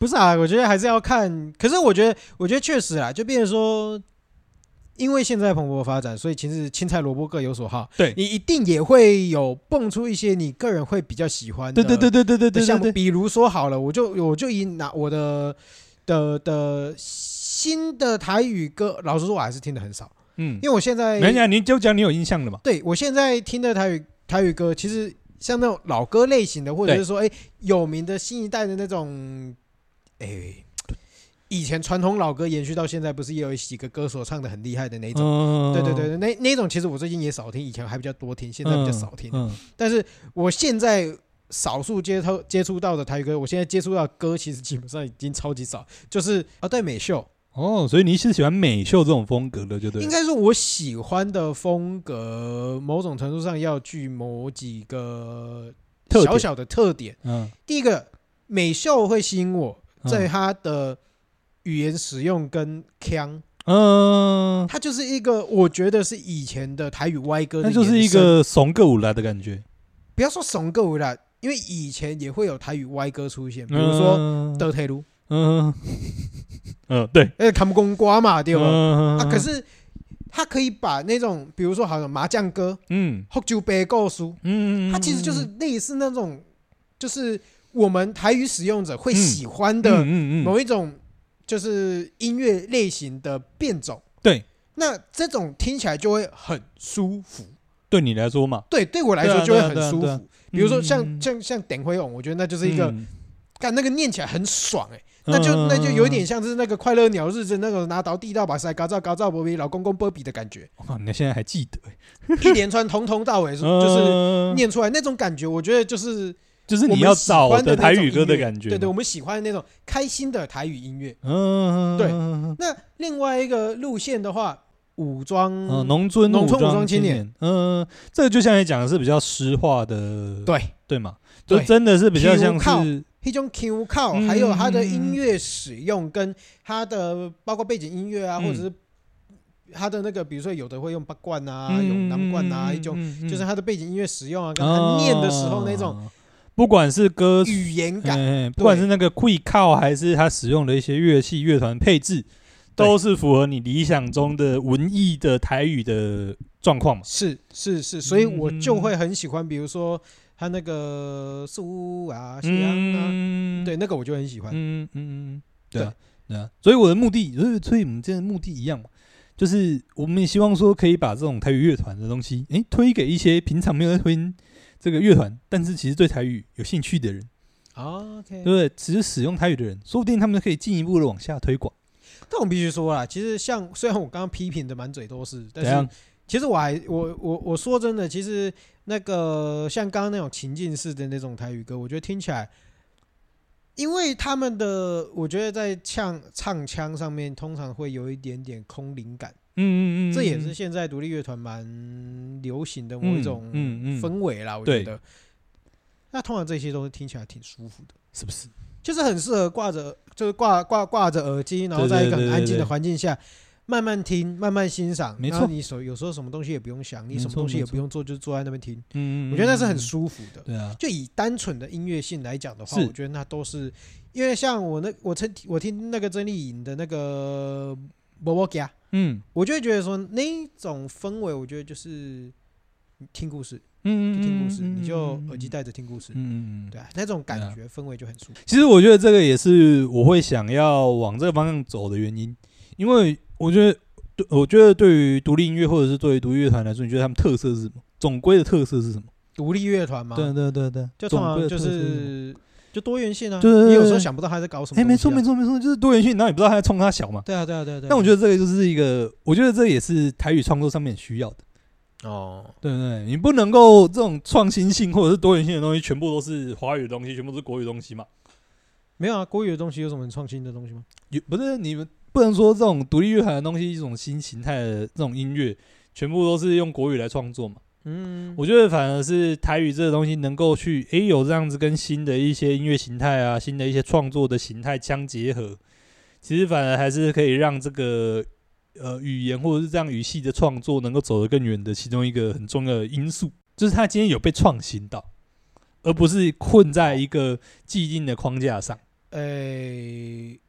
不是啊，我觉得还是要看。可是我觉得，我觉得确实啊，就变成说，因为现在蓬勃发展，所以其实青菜萝卜各有所好。对，你一定也会有蹦出一些你个人会比较喜欢的。对对对对对对对。像比如说好了，我就我就以拿我的的的新的台语歌，老实说，我还是听的很少。嗯，因为我现在，没讲，你就讲你有印象的嘛。对，我现在听的台语台语歌，其实像那种老歌类型的，或者是说，哎，有名的新一代的那种。哎、欸，以前传统老歌延续到现在，不是也有几个歌手唱的很厉害的那种？嗯、对对对，那那种其实我最近也少听，以前还比较多听，现在比较少听。嗯嗯、但是我现在少数接触接触到的台语歌，我现在接触到的歌其实基本上已经超级少。就是啊，对美秀哦，所以你是喜欢美秀这种风格的，就对。应该说，我喜欢的风格，某种程度上要具某几个小小的特点。嗯，第一个，美秀会吸引我。在他的语言使用跟腔，嗯，他就是一个，我觉得是以前的台语歪歌，那就是一个怂个舞来的感觉。不要说怂个舞来，因为以前也会有台语歪歌出现，比如说德泰路，嗯 (laughs) 嗯，对，哎，他们公瓜嘛，对吧？啊，可是他可以把那种，比如说好像麻将歌，嗯，福州白故事，嗯，他其实就是类似那种，就是。我们台语使用者会喜欢的某一种就是音乐类型的变种，对，那这种听起来就会很舒服。对你来说嘛？对，对我来说就会很舒服。比如说像像像电辉王，我觉得那就是一个，干那个念起来很爽哎，那就那就有点像是那个快乐鸟日子那个拿刀地道把塞嘎造嘎造波比老公公波比的感觉。哇，你现在还记得？一连串从头到尾就是念出来那种感觉，我觉得就是。就是你要找的台语歌的感觉，对对，我们喜欢的那种开心的台语音乐。嗯，对。那另外一个路线的话，武装，农村农村武装青年，嗯，这个就像你讲的是比较诗化的，对。对嘛，就真的是比较像是一种 Q 靠，还有他的音乐使用跟他的包括背景音乐啊，或者是他的那个，比如说有的会用八冠啊，用南冠啊，一种就是他的背景音乐使用啊，跟它念的时候那种。不管是歌语言感，欸、不管是那个 q u i c o，还是他使用的一些乐器、乐团配置，都是符合你理想中的文艺的台语的状况嘛？是是是，所以我就会很喜欢，比如说他那个苏啊、西洋啊，嗯、对，那个我就很喜欢。嗯嗯嗯，对啊对啊，所以我的目的，所以所以我们今天的目的一样嘛。就是我们也希望说可以把这种台语乐团的东西，诶、欸，推给一些平常没有在推这个乐团，但是其实对台语有兴趣的人。OK，对不对？其实使用台语的人，说不定他们可以进一步的往下推广。但我必须说啊，其实像虽然我刚刚批评的满嘴都是，但是其实我还我我我说真的，其实那个像刚刚那种情境式的那种台语歌，我觉得听起来，因为他们的我觉得在唱唱腔上面通常会有一点点空灵感，嗯嗯嗯，这也是现在独立乐团蛮流行的某一种氛围啦，我觉得。那通常这些都是听起来挺舒服的，是不是？就是很适合挂着，就是挂挂挂着耳机，然后在一个很安静的环境下慢慢听、慢慢欣赏。没错，你手有时候什么东西也不用想，你什么东西也不用做，就坐在那边听。嗯，我觉得那是很舒服的。对啊，就以单纯的音乐性来讲的话，我觉得那都是因为像我那我曾我听那个曾丽颖的那个《波波家》，嗯，我就会觉得说那种氛围，我觉得就是听故事。嗯，就听故事，你就耳机戴着听故事，嗯对啊，那种感觉氛围就很舒服。其实我觉得这个也是我会想要往这个方向走的原因，因为我觉得，对，我觉得对于独立音乐或者是对于独立乐团来说，你觉得他们特色是什么？总归的特色是什么？独立乐团吗？对对对对，就通常就是就多元性啊。对，你有时候想不到他在搞什么。哎，没错没错没错，就是多元性，然后你不知道他在冲他小嘛。对啊对啊对啊。但我觉得这个就是一个，我觉得这也是台语创作上面需要的。哦，对对，你不能够这种创新性或者是多元性的东西，全部都是华语的东西，全部都是国语的东西嘛？没有啊，国语的东西有什么很创新的东西吗？有，不是你们不能说这种独立乐团的东西，一种新形态的这种音乐，全部都是用国语来创作嘛？嗯，我觉得反而是台语这个东西能够去，诶，有这样子跟新的一些音乐形态啊，新的一些创作的形态相结合，其实反而还是可以让这个。呃，语言或者是这样语系的创作能够走得更远的其中一个很重要的因素，就是他今天有被创新到，而不是困在一个既定的框架上。诶、欸，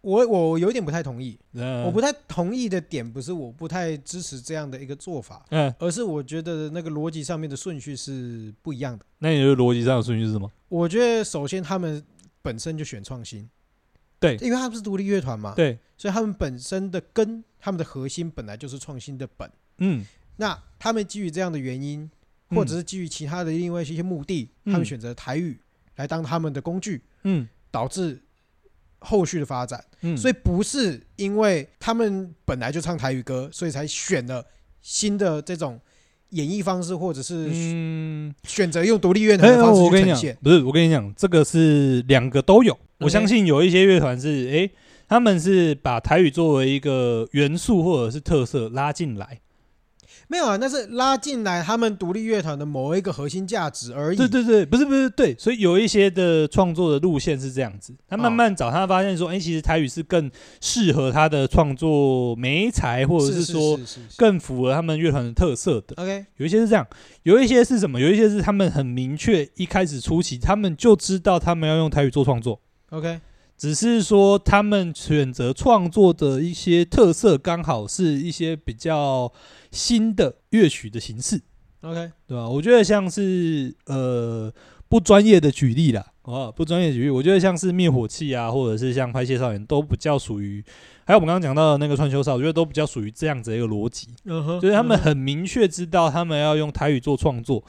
我我有点不太同意。嗯，我不太同意的点不是我不太支持这样的一个做法，嗯，而是我觉得那个逻辑上面的顺序是不一样的。那你的逻辑上的顺序是什么？我觉得首先他们本身就选创新。对，因为他们是独立乐团嘛，对，所以他们本身的根，他们的核心本来就是创新的本，嗯，那他们基于这样的原因，或者是基于其他的另外一些目的，嗯、他们选择台语来当他们的工具，嗯，导致后续的发展，嗯，所以不是因为他们本来就唱台语歌，所以才选了新的这种演绎方式，或者是嗯选择用独立乐团的方式去呈现。不是，我跟你讲，这个是两个都有。我相信有一些乐团是，诶，他们是把台语作为一个元素或者是特色拉进来。没有啊，那是拉进来他们独立乐团的某一个核心价值而已。对对对，不是不是对，所以有一些的创作的路线是这样子，他慢慢找，他发现说，哎，其实台语是更适合他的创作媒材，或者是说更符合他们乐团的特色的。OK，有一些是这样，有一些是什么？有一些是他们很明确，一开始初期他们就知道他们要用台语做创作。OK，只是说他们选择创作的一些特色，刚好是一些比较新的乐曲的形式。OK，对吧？我觉得像是呃不专业的举例啦，啊，不专业举例，我觉得像是灭火器啊，或者是像拍谢少年，都比较属于，还有我们刚刚讲到的那个串秋少，我觉得都比较属于这样子的一个逻辑。嗯哼，就是他们很明确知道他们要用台语做创作。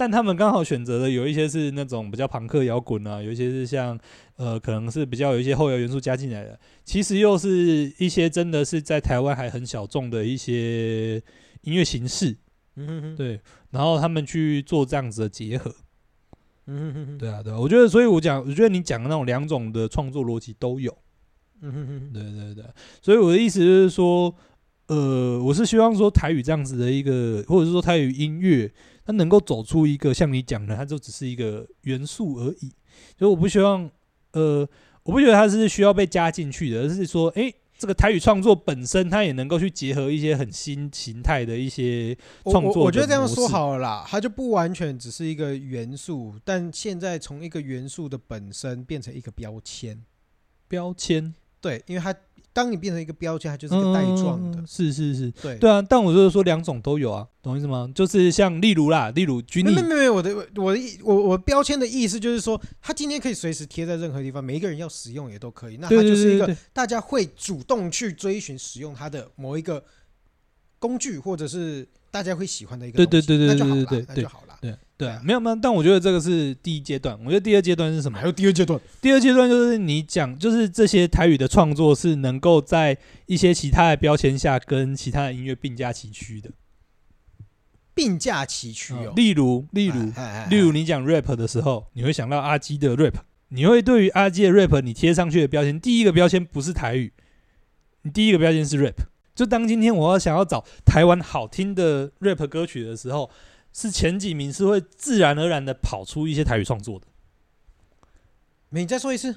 但他们刚好选择的有一些是那种比较朋克摇滚啊，有一些是像呃，可能是比较有一些后摇元素加进来的，其实又是一些真的是在台湾还很小众的一些音乐形式，嗯哼哼，对，然后他们去做这样子的结合，嗯哼哼，对啊，对啊，我觉得，所以我讲，我觉得你讲的那种两种的创作逻辑都有，嗯哼哼，对对对，所以我的意思就是说，呃，我是希望说台语这样子的一个，或者是说台语音乐。它能够走出一个像你讲的，它就只是一个元素而已。所以我不希望，呃，我不觉得它是需要被加进去的，而是说，诶，这个台语创作本身，它也能够去结合一些很新形态的一些创作。我觉得这样说好了啦，它就不完全只是一个元素，但现在从一个元素的本身变成一个标签，标签，对，因为它。当你变成一个标签，它就是一个带状的。嗯，是是是，对对啊。但我就是说，两种都有啊，懂意思吗？就是像例如啦，例如军，没没没有，我的我的意我我标签的意思就是说，它今天可以随时贴在任何地方，每一个人要使用也都可以。那它就是一个大家会主动去追寻使用它的某一个工具，或者是大家会喜欢的一个，对对对对对对对，那就好了。对对，没有没有，但我觉得这个是第一阶段。我觉得第二阶段是什么？还有第二阶段。第二阶段就是你讲，就是这些台语的创作是能够在一些其他的标签下跟其他的音乐并驾齐驱的。并驾齐驱哦。例如，例如，例如你讲 rap 的时候，你会想到阿基的 rap，你会对于阿基的 rap，你贴上去的标签，第一个标签不是台语，你第一个标签是 rap。就当今天我要想要找台湾好听的 rap 歌曲的时候。是前几名是会自然而然的跑出一些台语创作的。你再说一次，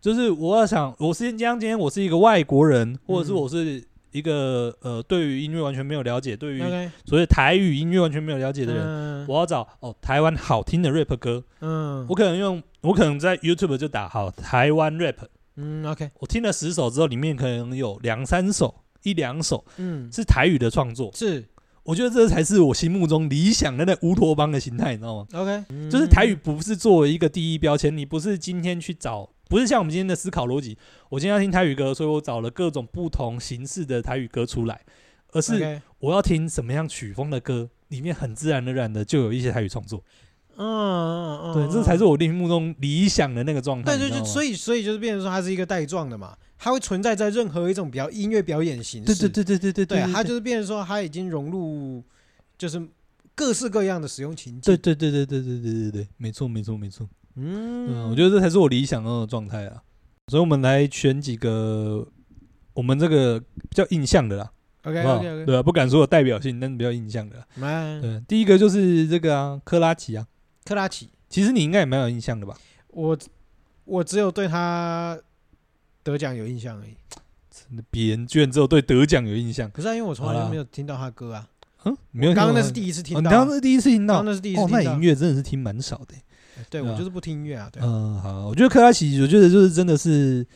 就是我要想，我是将今天我是一个外国人，或者是我是一个呃，对于音乐完全没有了解，对于所谓台语音乐完全没有了解的人，我要找哦台湾好听的 rap 歌，嗯，我可能用我可能在 YouTube 就打好台湾 rap，嗯，OK，我听了十首之后，里面可能有两三首、一两首，嗯，是台语的创作，是。我觉得这才是我心目中理想的那乌托邦的形态，你知道吗？OK，就是台语不是作为一个第一标签，你不是今天去找，不是像我们今天的思考逻辑，我今天要听台语歌，所以我找了各种不同形式的台语歌出来，而是我要听什么样曲风的歌，里面很自然而然的就有一些台语创作。嗯嗯嗯，对，这才是我心目中理想的那个状态。对对对，所以所以就是变成说它是一个带状的嘛。它会存在在任何一种比较音乐表演形式。对对对对对对，对，它就是变成说它已经融入，就是各式各样的使用情境。对对对对对对对对对，没错没错没错。嗯，我觉得这才是我理想中的状态啊。所以我们来选几个我们这个比较印象的啦。OK OK OK，对啊，不敢说有代表性，但是比较印象的。对，第一个就是这个啊，克拉奇啊，克拉奇，其实你应该也蛮有印象的吧？我我只有对他。得奖有印象而已，真的，别人居然只有对得奖有印象。可是啊，因为我从来都没有听到他歌啊。嗯，没有。刚刚那是第一次听到。刚刚那是第一次听到。那是第一次听到。哦，那音乐真的是听蛮少的。对，我就是不听音乐啊。对。嗯，好。我觉得克拉奇，我觉得就是真的是，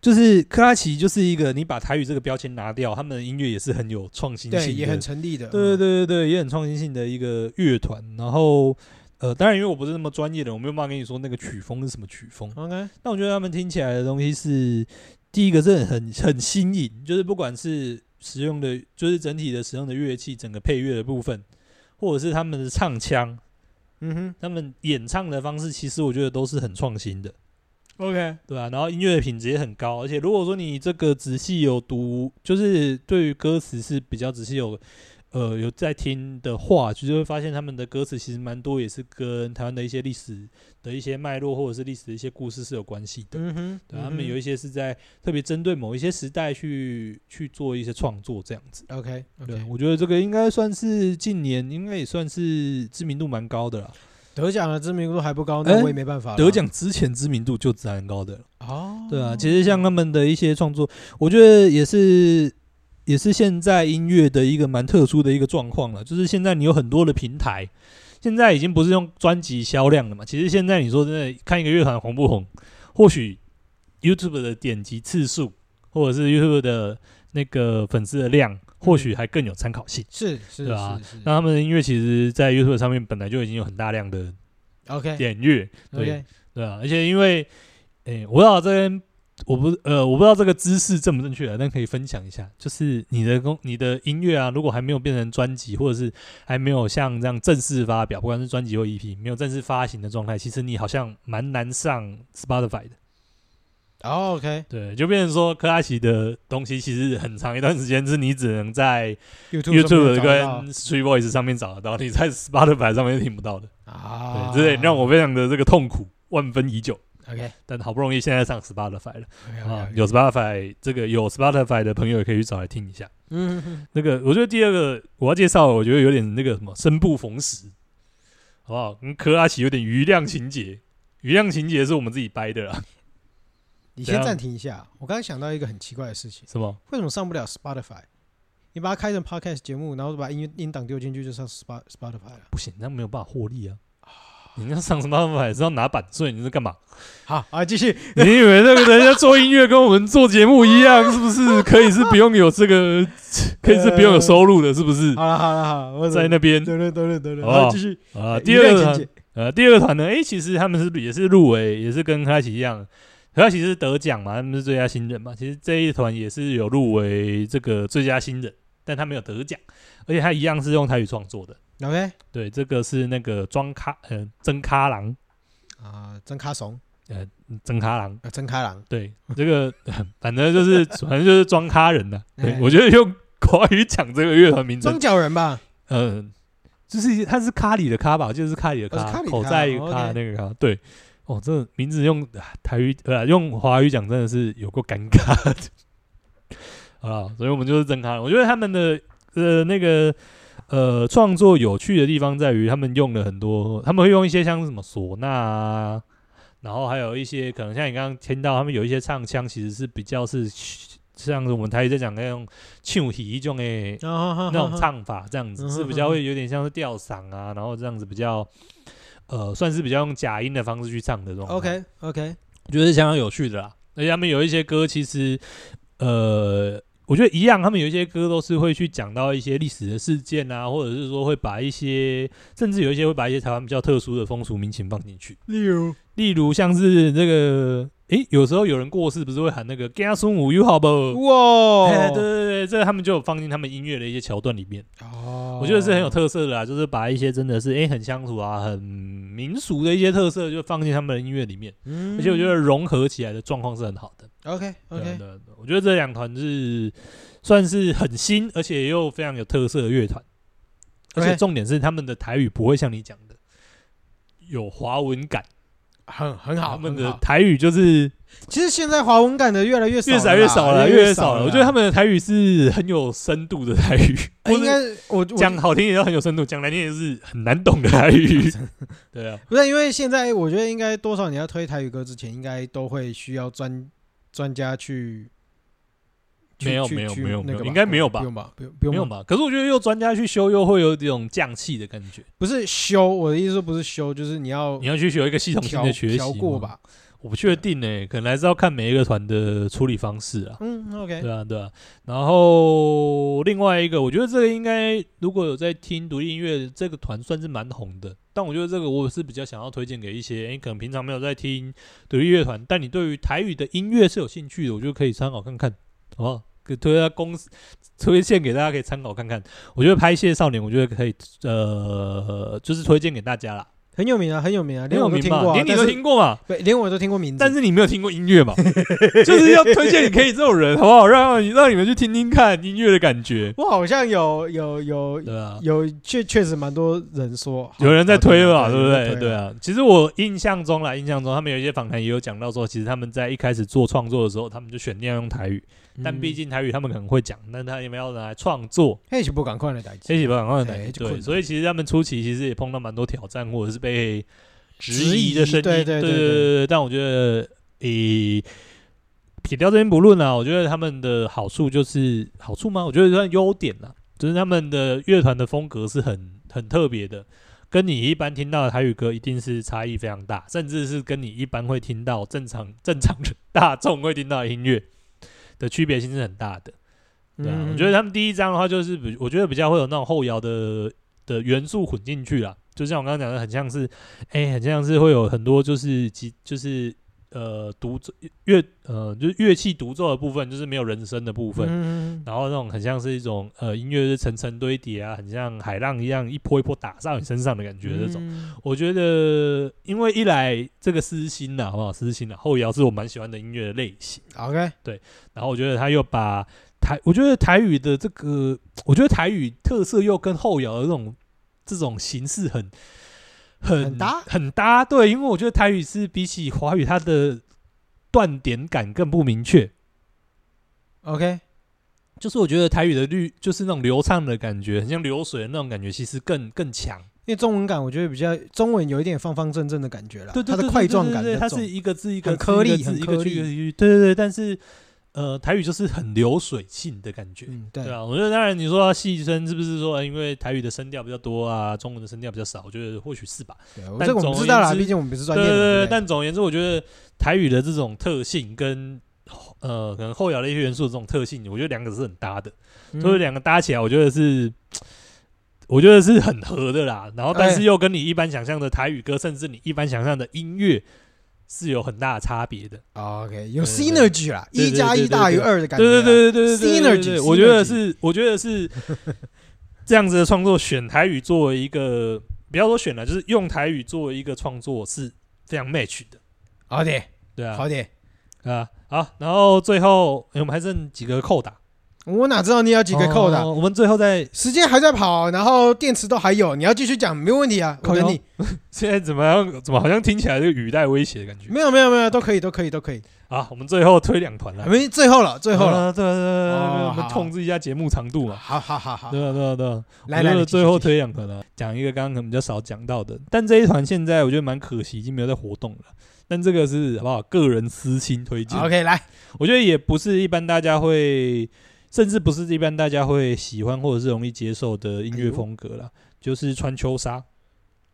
就是克拉奇就是一个，你把台语这个标签拿掉，他们的音乐也是很有创新性，对，也很成立的。对对对对对，也很创新性的一个乐团。然后。呃，当然，因为我不是那么专业的，我没有办法跟你说那个曲风是什么曲风。OK，但我觉得他们听起来的东西是，第一个是很很新颖，就是不管是使用的，就是整体的使用的乐器，整个配乐的部分，或者是他们的唱腔，嗯哼，他们演唱的方式，其实我觉得都是很创新的。OK，对啊，然后音乐的品质也很高，而且如果说你这个仔细有读，就是对于歌词是比较仔细有。呃，有在听的话，就会发现他们的歌词其实蛮多，也是跟台湾的一些历史的一些脉络，或者是历史的一些故事是有关系的。嗯哼，对，他们有一些是在特别针对某一些时代去去做一些创作，这样子。OK，对，我觉得这个应该算是近年应该也算是知名度蛮高的啦。得奖的知名度还不高，那我也没办法。得奖之前知名度就自然高的了。哦，对啊，其实像他们的一些创作，我觉得也是。也是现在音乐的一个蛮特殊的一个状况了，就是现在你有很多的平台，现在已经不是用专辑销量了嘛。其实现在你说真的，看一个乐团红不红，或许 YouTube 的点击次数，或者是 YouTube 的那个粉丝的量，或许还更有参考性。是是，对吧？那他们的音乐其实，在 YouTube 上面本来就已经有很大量的 OK 点阅，对对啊。而且因为，诶，我到这边。我不呃，我不知道这个姿势正不正确啊，但可以分享一下。就是你的工你的音乐啊，如果还没有变成专辑，或者是还没有像这样正式发表，不管是专辑或 EP，没有正式发行的状态，其实你好像蛮难上 Spotify 的。哦，OK，对，就变成说，珂拉奇的东西其实很长一段时间是你只能在 YouTube 跟 Street Voice 上面找得到，你在 Spotify 上面是听不到的啊。对，这让我非常的这个痛苦，万分已久。OK，但好不容易现在上 Spotify 了 okay, okay, okay. 啊，有 Spotify 这个有 Spotify 的朋友也可以去找来听一下。嗯哼哼，那个我觉得第二个我要介绍，我觉得有点那个什么生不逢时，好不好？跟柯拉奇有点余量情节，余量情节是我们自己掰的啦。你先暂停一下，我刚刚想到一个很奇怪的事情，什么？为什么上不了 Spotify？你把它开成 Podcast 节目，然后把音音档丢进去就上 Spot Spotify 了？不行，那没有办法获利啊。你要上什么办法？还是要拿版税？你是干嘛？好啊，继续。(laughs) 你以为那个人家做音乐跟我们做节目一样，(laughs) 是不是？可以是不用有这个，(laughs) 可以是不用有收入的，是不是？好了好了好，我在那边。对对对对对，好，继续啊。第二团，呃，第二团呢？哎，其实他们是也是入围，也是跟珂拉琪一样，珂拉琪是得奖嘛，他们是最佳新人嘛。其实这一团也是有入围这个最佳新人，但他没有得奖，而且他一样是用台语创作的。OK，对，这个是那个装咖，嗯、呃，真咖郎。啊，真咖怂，呃，真咖郎，曾卡郎，对，这个 (laughs) 反正就是反正就是装咖人的。对，我觉得用国语讲这个乐团名字，装脚人吧，嗯、呃，就是他是咖喱的咖吧，就是咖喱的咖，口在咖那个咖，对，哦，这个名字用台语呃用华语讲真的是有够尴尬的，(laughs) 啊，所以我们就是真咖，我觉得他们的呃那个。呃，创作有趣的地方在于，他们用了很多，他们会用一些像什么唢呐啊，然后还有一些可能像你刚刚听到，他们有一些唱腔，其实是比较是像我们台语在讲那种唱戏一种诶那种唱法，这样子是比较会有点像是吊嗓啊，然后这样子比较呃，算是比较用假音的方式去唱的这种。OK OK，我觉得是相当有趣的啦，而且他们有一些歌，其实呃。我觉得一样，他们有一些歌都是会去讲到一些历史的事件啊，或者是说会把一些，甚至有一些会把一些台湾比较特殊的风俗民情放进去。例如，例如像是这个，诶，有时候有人过世，不是会喊那个家孙五 U 好不”？哇，对对对，这个他们就有放进他们音乐的一些桥段里面。哦，我觉得是很有特色的啊，就是把一些真的是诶很乡土啊、很民俗的一些特色，就放进他们的音乐里面。嗯，而且我觉得融合起来的状况是很好的。OK OK，我觉得这两团是算是很新，而且又非常有特色的乐团，而且重点是他们的台语不会像你讲的有华文感，很很好。他们的台语就是，其实现在华文感的越来越少，越来越少了，越来越少了。我觉得他们的台语是很有深度的台语，(laughs) 应该我讲好听也要很有深度，讲难听也是很难懂的台语。(laughs) 对啊，不是因为现在我觉得应该多少你要推台语歌之前，应该都会需要专。专家去，没有没有没有没有，应该没有吧？不用吧？不用不用吧？可是我觉得又专家去修，又会有这种匠气的感觉。不是修，我的意思说不是修，就是你要你要去学一个系统性的学习过吧？我不确定诶，可能还是要看每一个团的处理方式啊。嗯，OK，对啊对啊。然后另外一个，我觉得这个应该如果有在听独立音乐，这个团算是蛮红的。但我觉得这个我是比较想要推荐给一些，诶，可能平常没有在听独立乐团，但你对于台语的音乐是有兴趣的，我觉得可以参考看看，好不好？可以推下公司推荐给大家，可以参考看看。我觉得拍戏少年，我觉得可以，呃，就是推荐给大家啦。很有名啊，很有名啊，连我都听过，连你都听过嘛？对，连我都听过名字，但是你没有听过音乐嘛？(laughs) 就是要推荐你可以这种人，好不好？让让你们去听听看音乐的感觉。我好像有有有，对啊，有确确实蛮多人说，有人在推了，对不对？对啊。其实我印象中啦，印象中他们有一些访谈也有讲到说，其实他们在一开始做创作的时候，他们就选定要用台语。但毕竟台语他们可能会讲，那他有没有来创作？黑起不赶快的台，黑起不赶快的台，对，所以其实他们初期其实也碰到蛮多挑战，或者是被质疑的声音，对对对对。但我觉得，诶，撇掉这边不论啊，我觉得他们的好处就是好处吗？我觉得算优点啦，就是他们的乐团的风格是很很特别的，跟你一般听到的台语歌一定是差异非常大，甚至是跟你一般会听到正常正常的大众会听到的音乐。的区别性是很大的，对啊，我觉得他们第一张的话，就是比我觉得比较会有那种后摇的的元素混进去啦，就像我刚刚讲的，很像是，哎、欸，很像是会有很多就是即就是。呃，独奏乐呃，就是乐器独奏的部分，就是没有人声的部分，嗯、然后那种很像是一种呃，音乐是层层堆叠啊，很像海浪一样一波一波打上你身上的感觉。这种，嗯、我觉得，因为一来这个私心呐，好不好？私心呐，后摇是我蛮喜欢的音乐的类型。OK，对。然后我觉得他又把台，我觉得台语的这个，我觉得台语特色又跟后摇的这种这种形式很。很搭？很搭对因为我觉得台语是比起华语它的断点感更不明确。Ok 就是我觉得台语的律就是那种流畅的感觉很像流水的那种感觉其实更更强。因为中文感我觉得比较中文有一点方方正正的感觉了对它的块状感对它是一个字一个颗粒。子一个对对对但是呃，台语就是很流水性的感觉，嗯、对，对啊。我觉得当然，你说要细声，是不是说因为台语的声调比较多啊，中文的声调比较少？我觉得或许是吧。对，但这个我们知道啦，毕竟我们不是专业的。对对对。对但总而言之，我觉得台语的这种特性跟呃，可能后摇的一些元素的这种特性，我觉得两个是很搭的。嗯、所以两个搭起来，我觉得是，(tsk) 我觉得是很合的啦。然后，但是又跟你一般想象的台语歌，甚至你一般想象的音乐。是有很大的差别的。OK，有 synergy 啦，一加一大于二的感觉。对对对对对，synergy，我觉得是，我觉得是 (laughs) 这样子的创作，选台语作为一个，不要说选了，就是用台语作为一个创作是非常 match 的。好点，对啊，好点啊，好，然后最后我们还剩几个扣打。我哪知道你要几个扣的？我们最后在时间还在跑，然后电池都还有，你要继续讲没有问题啊，我等你。(laughs) 现在怎么样？怎么好像听起来这个语带威胁的感觉？没有没有没有，都可以都可以都可以。啊，我们最后推两团了，没最后了，最后了，对对对，我们控制一下节目长度嘛。好好好好，对对对，来来，最后推两团了，讲一个刚刚可能比较少讲到的，但这一团现在我觉得蛮可惜，已经没有在活动了。但这个是好不好？个人私心推荐。OK，来，我觉得也不是一般大家会。甚至不是一般大家会喜欢或者是容易接受的音乐风格啦，哎、就是穿秋沙。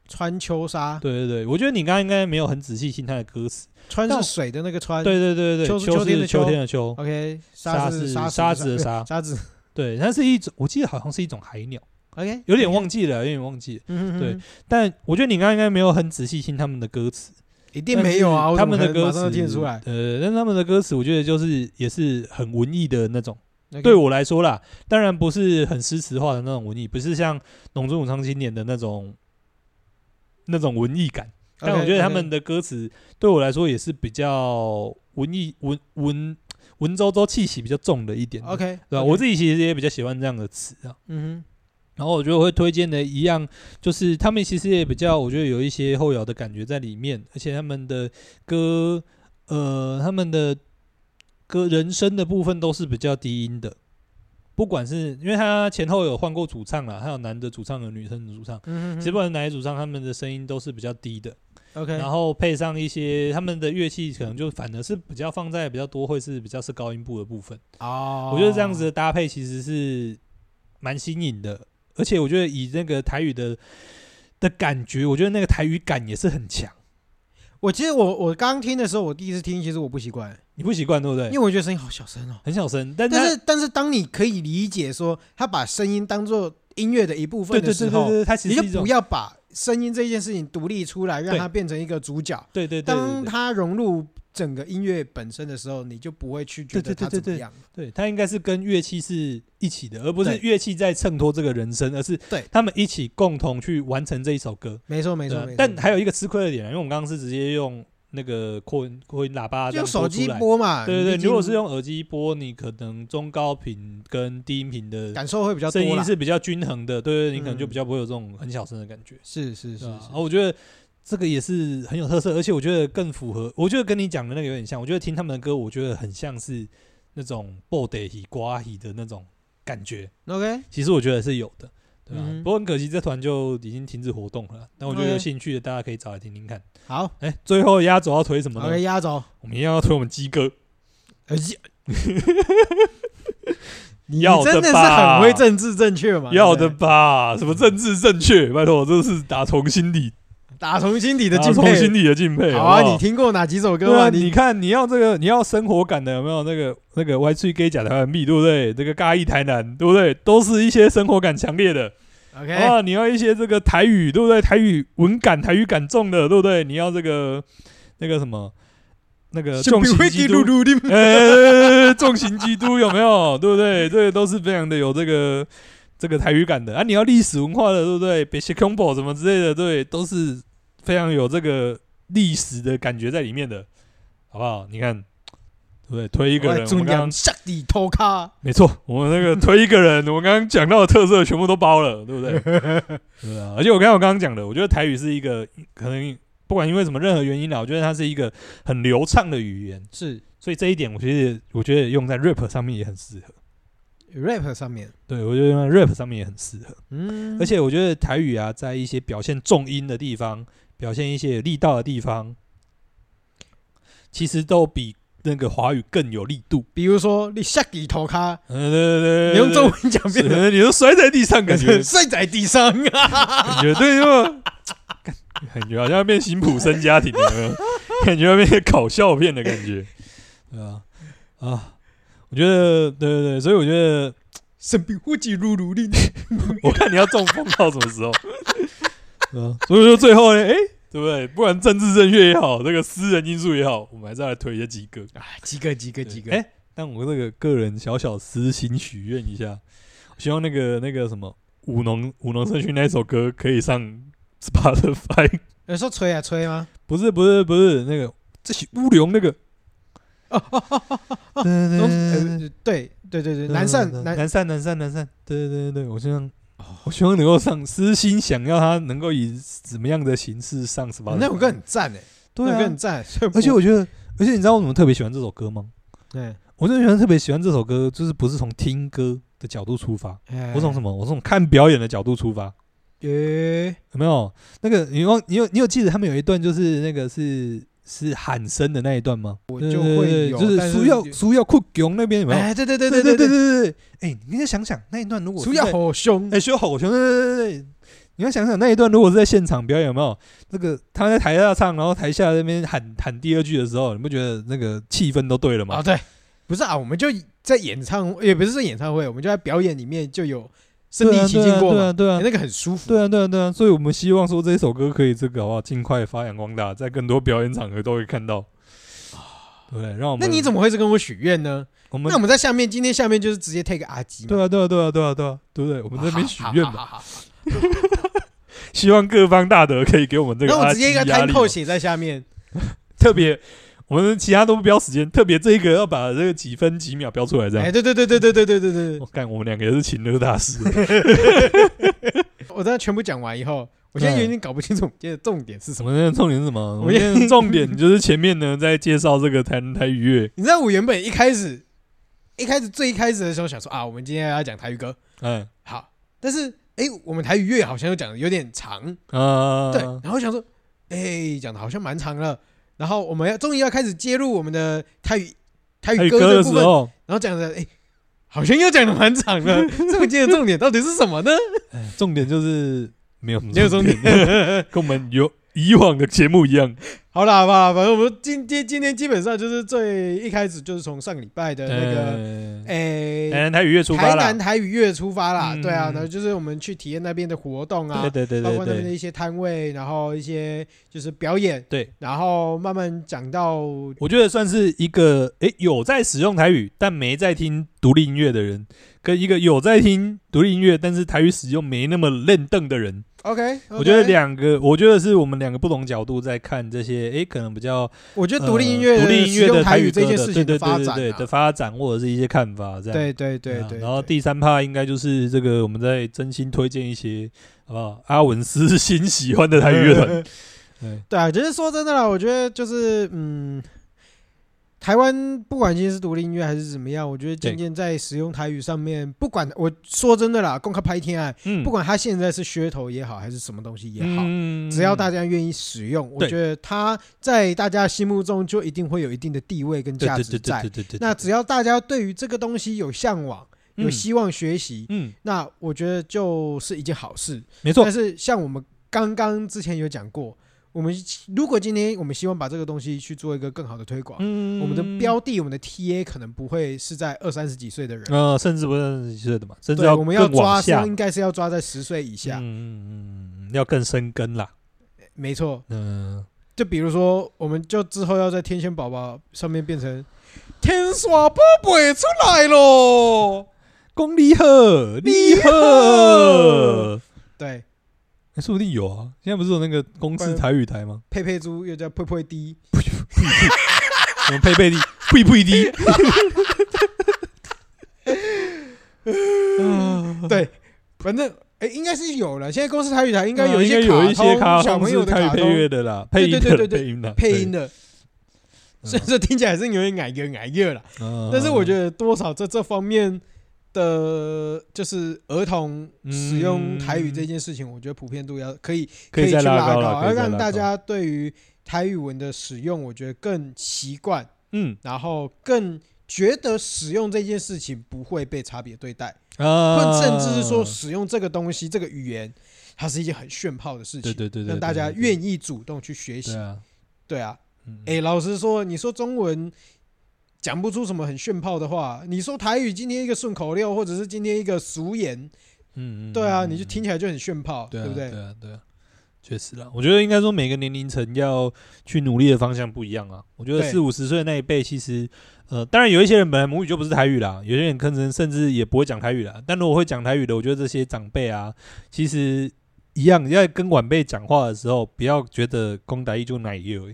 穿秋沙，对对对，我觉得你刚刚应该没有很仔细听他的歌词。穿是水的那个穿，对对对对，秋是秋天的秋，秋天的秋。OK，沙是沙子的沙，(laughs) 沙子。对，它是一种，我记得好像是一种海鸟。OK，有点忘记了，有点忘记了。嗯对，但我觉得你刚刚应该没有很仔细听他们的歌词，一定没有啊，他们的歌词听出来。呃，但他们的歌词，我觉得就是也是很文艺的那种。对我来说啦，当然不是很诗词化的那种文艺，不是像农村武昌青年的那种那种文艺感。但我觉得他们的歌词对我来说也是比较文艺文文文绉绉气息比较重的一点。OK，对吧？我自己其实也比较喜欢这样的词啊。嗯哼。然后我觉得我会推荐的一样，就是他们其实也比较，我觉得有一些后摇的感觉在里面，而且他们的歌，呃，他们的。歌人声的部分都是比较低音的，不管是因为他前后有换过主唱啦，还有男的主唱和女生的主唱，嗯哼哼，其实不管哪一主唱，他们的声音都是比较低的。OK，然后配上一些他们的乐器，可能就反而是比较放在比较多会是比较是高音部的部分。哦，我觉得这样子的搭配其实是蛮新颖的，而且我觉得以那个台语的的感觉，我觉得那个台语感也是很强。我其实我我刚听的时候，我第一次听，其实我不习惯。你不习惯对不对？因为我觉得声音好小声哦，很小声。但但是但是，当你可以理解说他把声音当做音乐的一部分的时候，你就不要把声音这件事情独立出来，让它变成一个主角。对对对，当它融入整个音乐本身的时候，你就不会去觉得它怎么样。对，它应该是跟乐器是一起的，而不是乐器在衬托这个人声，而是对他们一起共同去完成这一首歌。没错没错，但还有一个吃亏的点，因为我们刚刚是直接用。那个扩音扩音喇叭用手机播嘛？对对对，如果是用耳机播，你可能中高频跟低音频的感受会比较，声音是比较均衡的。对对，你可能就比较不会有这种很小声的感觉。是是是，然后我觉得这个也是很有特色，而且我觉得更符合。我觉得跟你讲的那个有点像。我觉得听他们的歌，我觉得很像是那种布袋戏、歌仔戏的那种感觉。OK，其实我觉得是有的。对啊，不过很可惜，这团就已经停止活动了。但我觉得有兴趣的，大家可以找来听听看。好，哎，最后压轴要推什么呢？压轴，我们一样要推我们鸡哥。(laughs) 你要真的是很会政治正确嘛？要的吧？什么政治正确？拜托，这是打从心底。打从心底的敬佩，打从心底的敬佩。好啊，你听过哪几首歌啊？你看，你要这个，你要生活感的，有没有那个那个 Y C G 假台湾 B，对不对？这个嘉义台南，对不对？都是一些生活感强烈的。OK 啊，你要一些这个台语，对不对？台语文感、台语感重的，对不对？你要这个那个什么那个重型基督，呃，(laughs) 重型基督有没有？对不对？这个都是非常的有这个这个台语感的啊。你要历史文化的，对不对？别些 combo 什么之类的，对，都是。非常有这个历史的感觉在里面的，好不好？你看，对不对？推一个人，我们下地偷卡，没错，我们那个推一个人，我们刚刚讲到的特色全部都包了，对不对？对啊。而且我刚刚我刚刚讲的，我觉得台语是一个可能不管因为什么任何原因啦，我觉得它是一个很流畅的语言，是。所以这一点，我觉得我觉得用在 rap 上面也很适合。Rap 上面，对，我觉得用在 rap 上面也很适合。嗯。而且我觉得台语啊，在一些表现重音的地方。表现一些力道的地方，其实都比那个华语更有力度。比如说，你下底头卡，嗯，对对对，你用中文讲变成，你都 (laughs) 摔在地上，感觉摔在地上，感觉对吗？感觉好像要变辛普森家庭有没有？感觉要变搞笑片的感觉，对啊，啊，我觉得，对对对，所以我觉得生病呼吸如如令，(laughs) 我看你要中风到什么时候？(laughs) 嗯，所以说最后呢，哎、欸，对不对？不管政治正确也好，这个私人因素也好，我们还是来推一下几个啊，几个几个几个。哎、欸，但我这个个人小小私心许愿一下，希望那个那个什么舞农舞农社区那首歌可以上 Spotify。有说吹啊吹吗？不是不是不是那个，这些乌龙那个。哦哦哦哦哦，对对对对，南山南南善南善南善，对对对对，我希望，我希望能够上，私心想要他能够以怎么样的形式上什么？那首歌很赞诶，对啊，很赞。(laughs) 而且我觉得，而且你知道我怎么特别喜欢这首歌吗？对，我真的喜欢特别喜欢这首歌，就是不是从听歌的角度出发，我从什么？我从看表演的角度出发。耶，有没有那个？你忘？你有你有记得他们有一段就是那个是。是喊声的那一段吗？我就会有，就是苏耀苏耀酷熊那边有没有？哎，对对对对对对对对！哎，你要想想那一段，如果苏耀好凶，哎，苏耀好凶，对对对对！你要想想那一段，如果是在现场表演，有没有？那个他在台下唱，然后台下那边喊喊第二句的时候，你不觉得那个气氛都对了吗？啊，对，不是啊，我们就在演唱，也不是在演唱会，我们就在表演里面就有。身临其境过，对啊，对啊，那个很舒服，对啊，对啊，对啊，所以我们希望说这首歌可以这个好不好，尽快发扬光大，在更多表演场合都会看到。对，让我们。那你怎么会是跟我许愿呢？我们那我们在下面，今天下面就是直接 take 阿基嘛。对啊，对啊，对啊，对啊，对啊，对不对？我们这边许愿嘛。希望各方大德可以给我们这个。那我直接一个 code 写在下面，特别。我们其他都不标时间，特别这一个要把这个几分几秒标出来，这样。哎，对对对对对对对对对。我看我们两个也是情乐大师。(laughs) 我等下全部讲完以后，我现在有点搞不清楚，今天的重点是什么？我们现在重点是什么？我们现在重点就是前面呢，在介绍这个台台语乐。你知道我原本一开始，一开始最一开始的时候想说啊，我们今天要讲台语歌，嗯，好。但是哎，我们台语乐好像又讲的有点长啊，对。然后想说，哎，讲的好像蛮长了。然后我们要终于要开始接入我们的台语台语歌的部分，然后讲的哎，好像又讲的蛮长的。(laughs) 这么今天的重点到底是什么呢？重点就是没有没有重点，(laughs) 跟我们有。以往的节目一样，好啦，好吧，反正我们今天今天基本上就是最一开始就是从上个礼拜的那个，诶，台南台语月出发台南台语月出发啦，对啊，然后就是我们去体验那边的活动啊，对对对，包括那边的一些摊位，然后一些就是表演，对，然后慢慢讲到，我觉得算是一个诶有在使用台语但没在听独立音乐的人，跟一个有在听独立音乐但是台语使用没那么认邓的人。OK，, okay 我觉得两个，我觉得是我们两个不同角度在看这些，诶，可能比较，我觉得独立音乐、独立音乐的台语这件事情的发展、啊、对的发展，或者是一些看法，这样。对对对对。然后第三趴应该就是这个，我们在真心推荐一些，好不好？阿文私心喜欢的台语乐团。对对啊，其实说真的啦，我觉得就是嗯。台湾不管今天是独立音乐还是怎么样，我觉得渐渐在使用台语上面，不管我说真的啦，公开拍天啊，不管它现在是噱头也好，还是什么东西也好，只要大家愿意使用，我觉得它在大家心目中就一定会有一定的地位跟价值在。那只要大家对于这个东西有向往，有希望学习，嗯，那我觉得就是一件好事。没错。但是像我们刚刚之前有讲过。我们如果今天我们希望把这个东西去做一个更好的推广，嗯，我们的标的，我们的 TA 可能不会是在二三十几岁的人，呃，甚至不是二十几岁的嘛，甚至要我们要抓，应该是要抓在十岁以下，嗯嗯，要更深根啦，没错，嗯，就比如说，我们就之后要在天线宝宝上面变成天刷宝贝出来喽，公你好，你好，对。说不定有啊！现在不是有那个公司台语台吗？佩佩猪又叫佩佩滴，什么佩佩滴？佩佩滴。(laughs) 对，反正哎，应该是有了。现在公司台语台应该有一些有一些卡小朋友的配乐的啦，配音的配音的配音的。所以说听起来是有点矮个矮个了，但是我觉得多少在这方面。的就是儿童使用台语这件事情，我觉得普遍度要可以可以去拉高，要让大家对于台语文的使用，我觉得更习惯，嗯，然后更觉得使用这件事情不会被差别对待，啊，甚至是说使用这个东西这个语言，它是一件很炫炮的事情，对对对，让大家愿意主动去学习，对啊，哎，老实说，你说中文。讲不出什么很炫炮的话。你说台语今天一个顺口溜，或者是今天一个俗言，嗯，对啊，你就听起来就很炫炮，对不对？对啊，对啊，确实啦，我觉得应该说每个年龄层要去努力的方向不一样啊。我觉得四五十岁的那一辈，其实呃，当然有一些人本来母语就不是台语啦，有些人可能甚至也不会讲台语啦。但如果会讲台语的，我觉得这些长辈啊，其实一样要跟晚辈讲话的时候，不要觉得讲台语就奶油，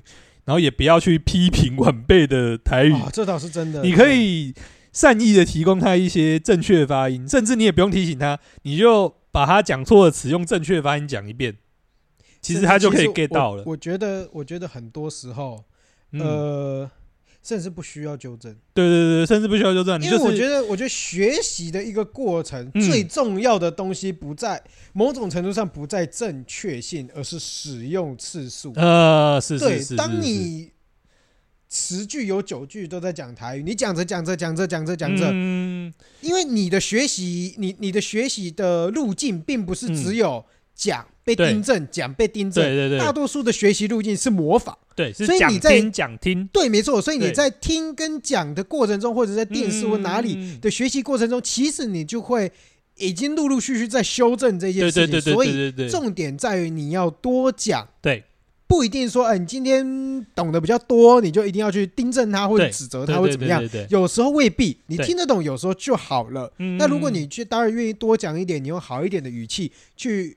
然后也不要去批评晚辈的台语。哦，这倒是真的。你可以善意的提供他一些正确的发音，甚至你也不用提醒他，你就把他讲错的词用正确的发音讲一遍。其实他就可以 get 到了。我觉得，我觉得很多时候，呃，甚至不需要纠正。对对对，甚至不需要纠正。因为我觉得，我觉得学习的一个过程最重要的东西不在某种程度上不在正确性，而是使用次数。呃，是是是。对，当你十句有九句都在讲台语，你讲着讲着讲着讲着讲着，因为你的学习，你你的学习的路径并不是只有讲。被订正，讲被订正，对对对，大多数的学习路径是模仿，对，所以你在讲听，对，没错，所以你在听跟讲的过程中，或者在电视或哪里的学习过程中，其实你就会已经陆陆续续在修正这件事情，所以重点在于你要多讲，对，不一定说，哎，你今天懂得比较多，你就一定要去订正他或者指责他或怎么样，有时候未必，你听得懂，有时候就好了。那如果你去，当然愿意多讲一点，你用好一点的语气去。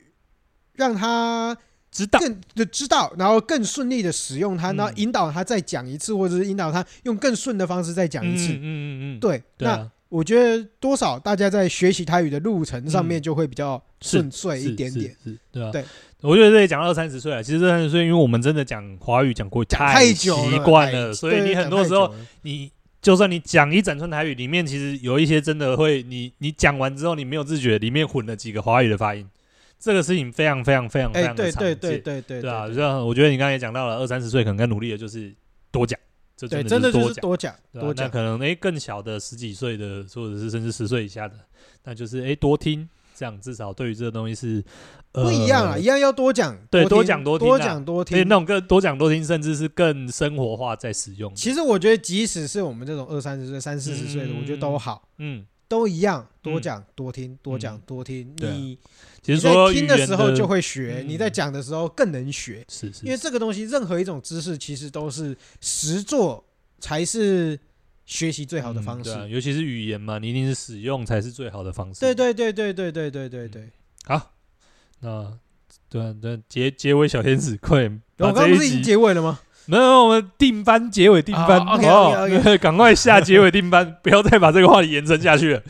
让他知道，更就知道，然后更顺利的使用它，然后引导他再讲一次，或者是引导他用更顺的方式再讲一次。嗯嗯嗯，对。那我觉得多少大家在学习台语的路程上面就会比较顺遂一点点。是，对啊。对，我觉得这里讲到二三十岁了，其实二三十岁，因为我们真的讲华语讲过太久习惯了，所以你很多时候，你就算你讲一整串台语，里面其实有一些真的会，你你讲完之后，你没有自觉，里面混了几个华语的发音。这个事情非常非常非常非常的常见，对对对对对啊！这我觉得你刚才也讲到了，二三十岁可能更努力的就是多讲，这真的就是多讲，多讲。那可能哎更小的十几岁的，或者是甚至十岁以下的，那就是哎多听，这样至少对于这个东西是不一样啊，一样要多讲，对，多讲多听，多讲多听，那种更多讲多听，甚至是更生活化在使用。其实我觉得，即使是我们这种二三十岁、三四十岁的，我觉得都好，嗯。都一样，多讲多听，多讲多听。你你在听的时候就会学，你在讲的时候更能学。是是，因为这个东西，任何一种知识其实都是实做才是学习最好的方式。尤其是语言嘛，你一定是使用才是最好的方式。对对对对对对对对对。好，那对对结结尾小天使，快点！我刚刚不是已经结尾了吗？没有，我们定班结尾定番，OK OK，(laughs) 赶快下结尾定班，不要再把这个话题延伸下去了。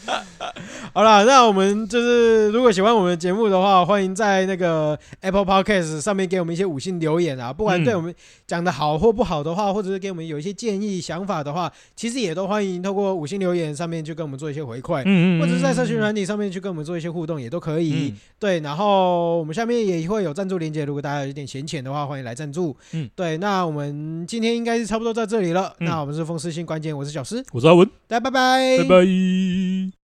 (laughs) 好了，那我们就是如果喜欢我们的节目的话，欢迎在那个 Apple Podcast 上面给我们一些五星留言啊。不管对我们讲的好或不好的话，或者是给我们有一些建议想法的话，其实也都欢迎透过五星留言上面去跟我们做一些回馈，嗯，或者是在社群软体上面去跟我们做一些互动，也都可以。对，然后我们下面也会有赞助连接，如果大家有点闲钱的话，欢迎来赞助。嗯，对，那我们今天应该是差不多在这里了。那我们是风湿性关键，我是小诗，我是阿文，大家拜拜，拜拜。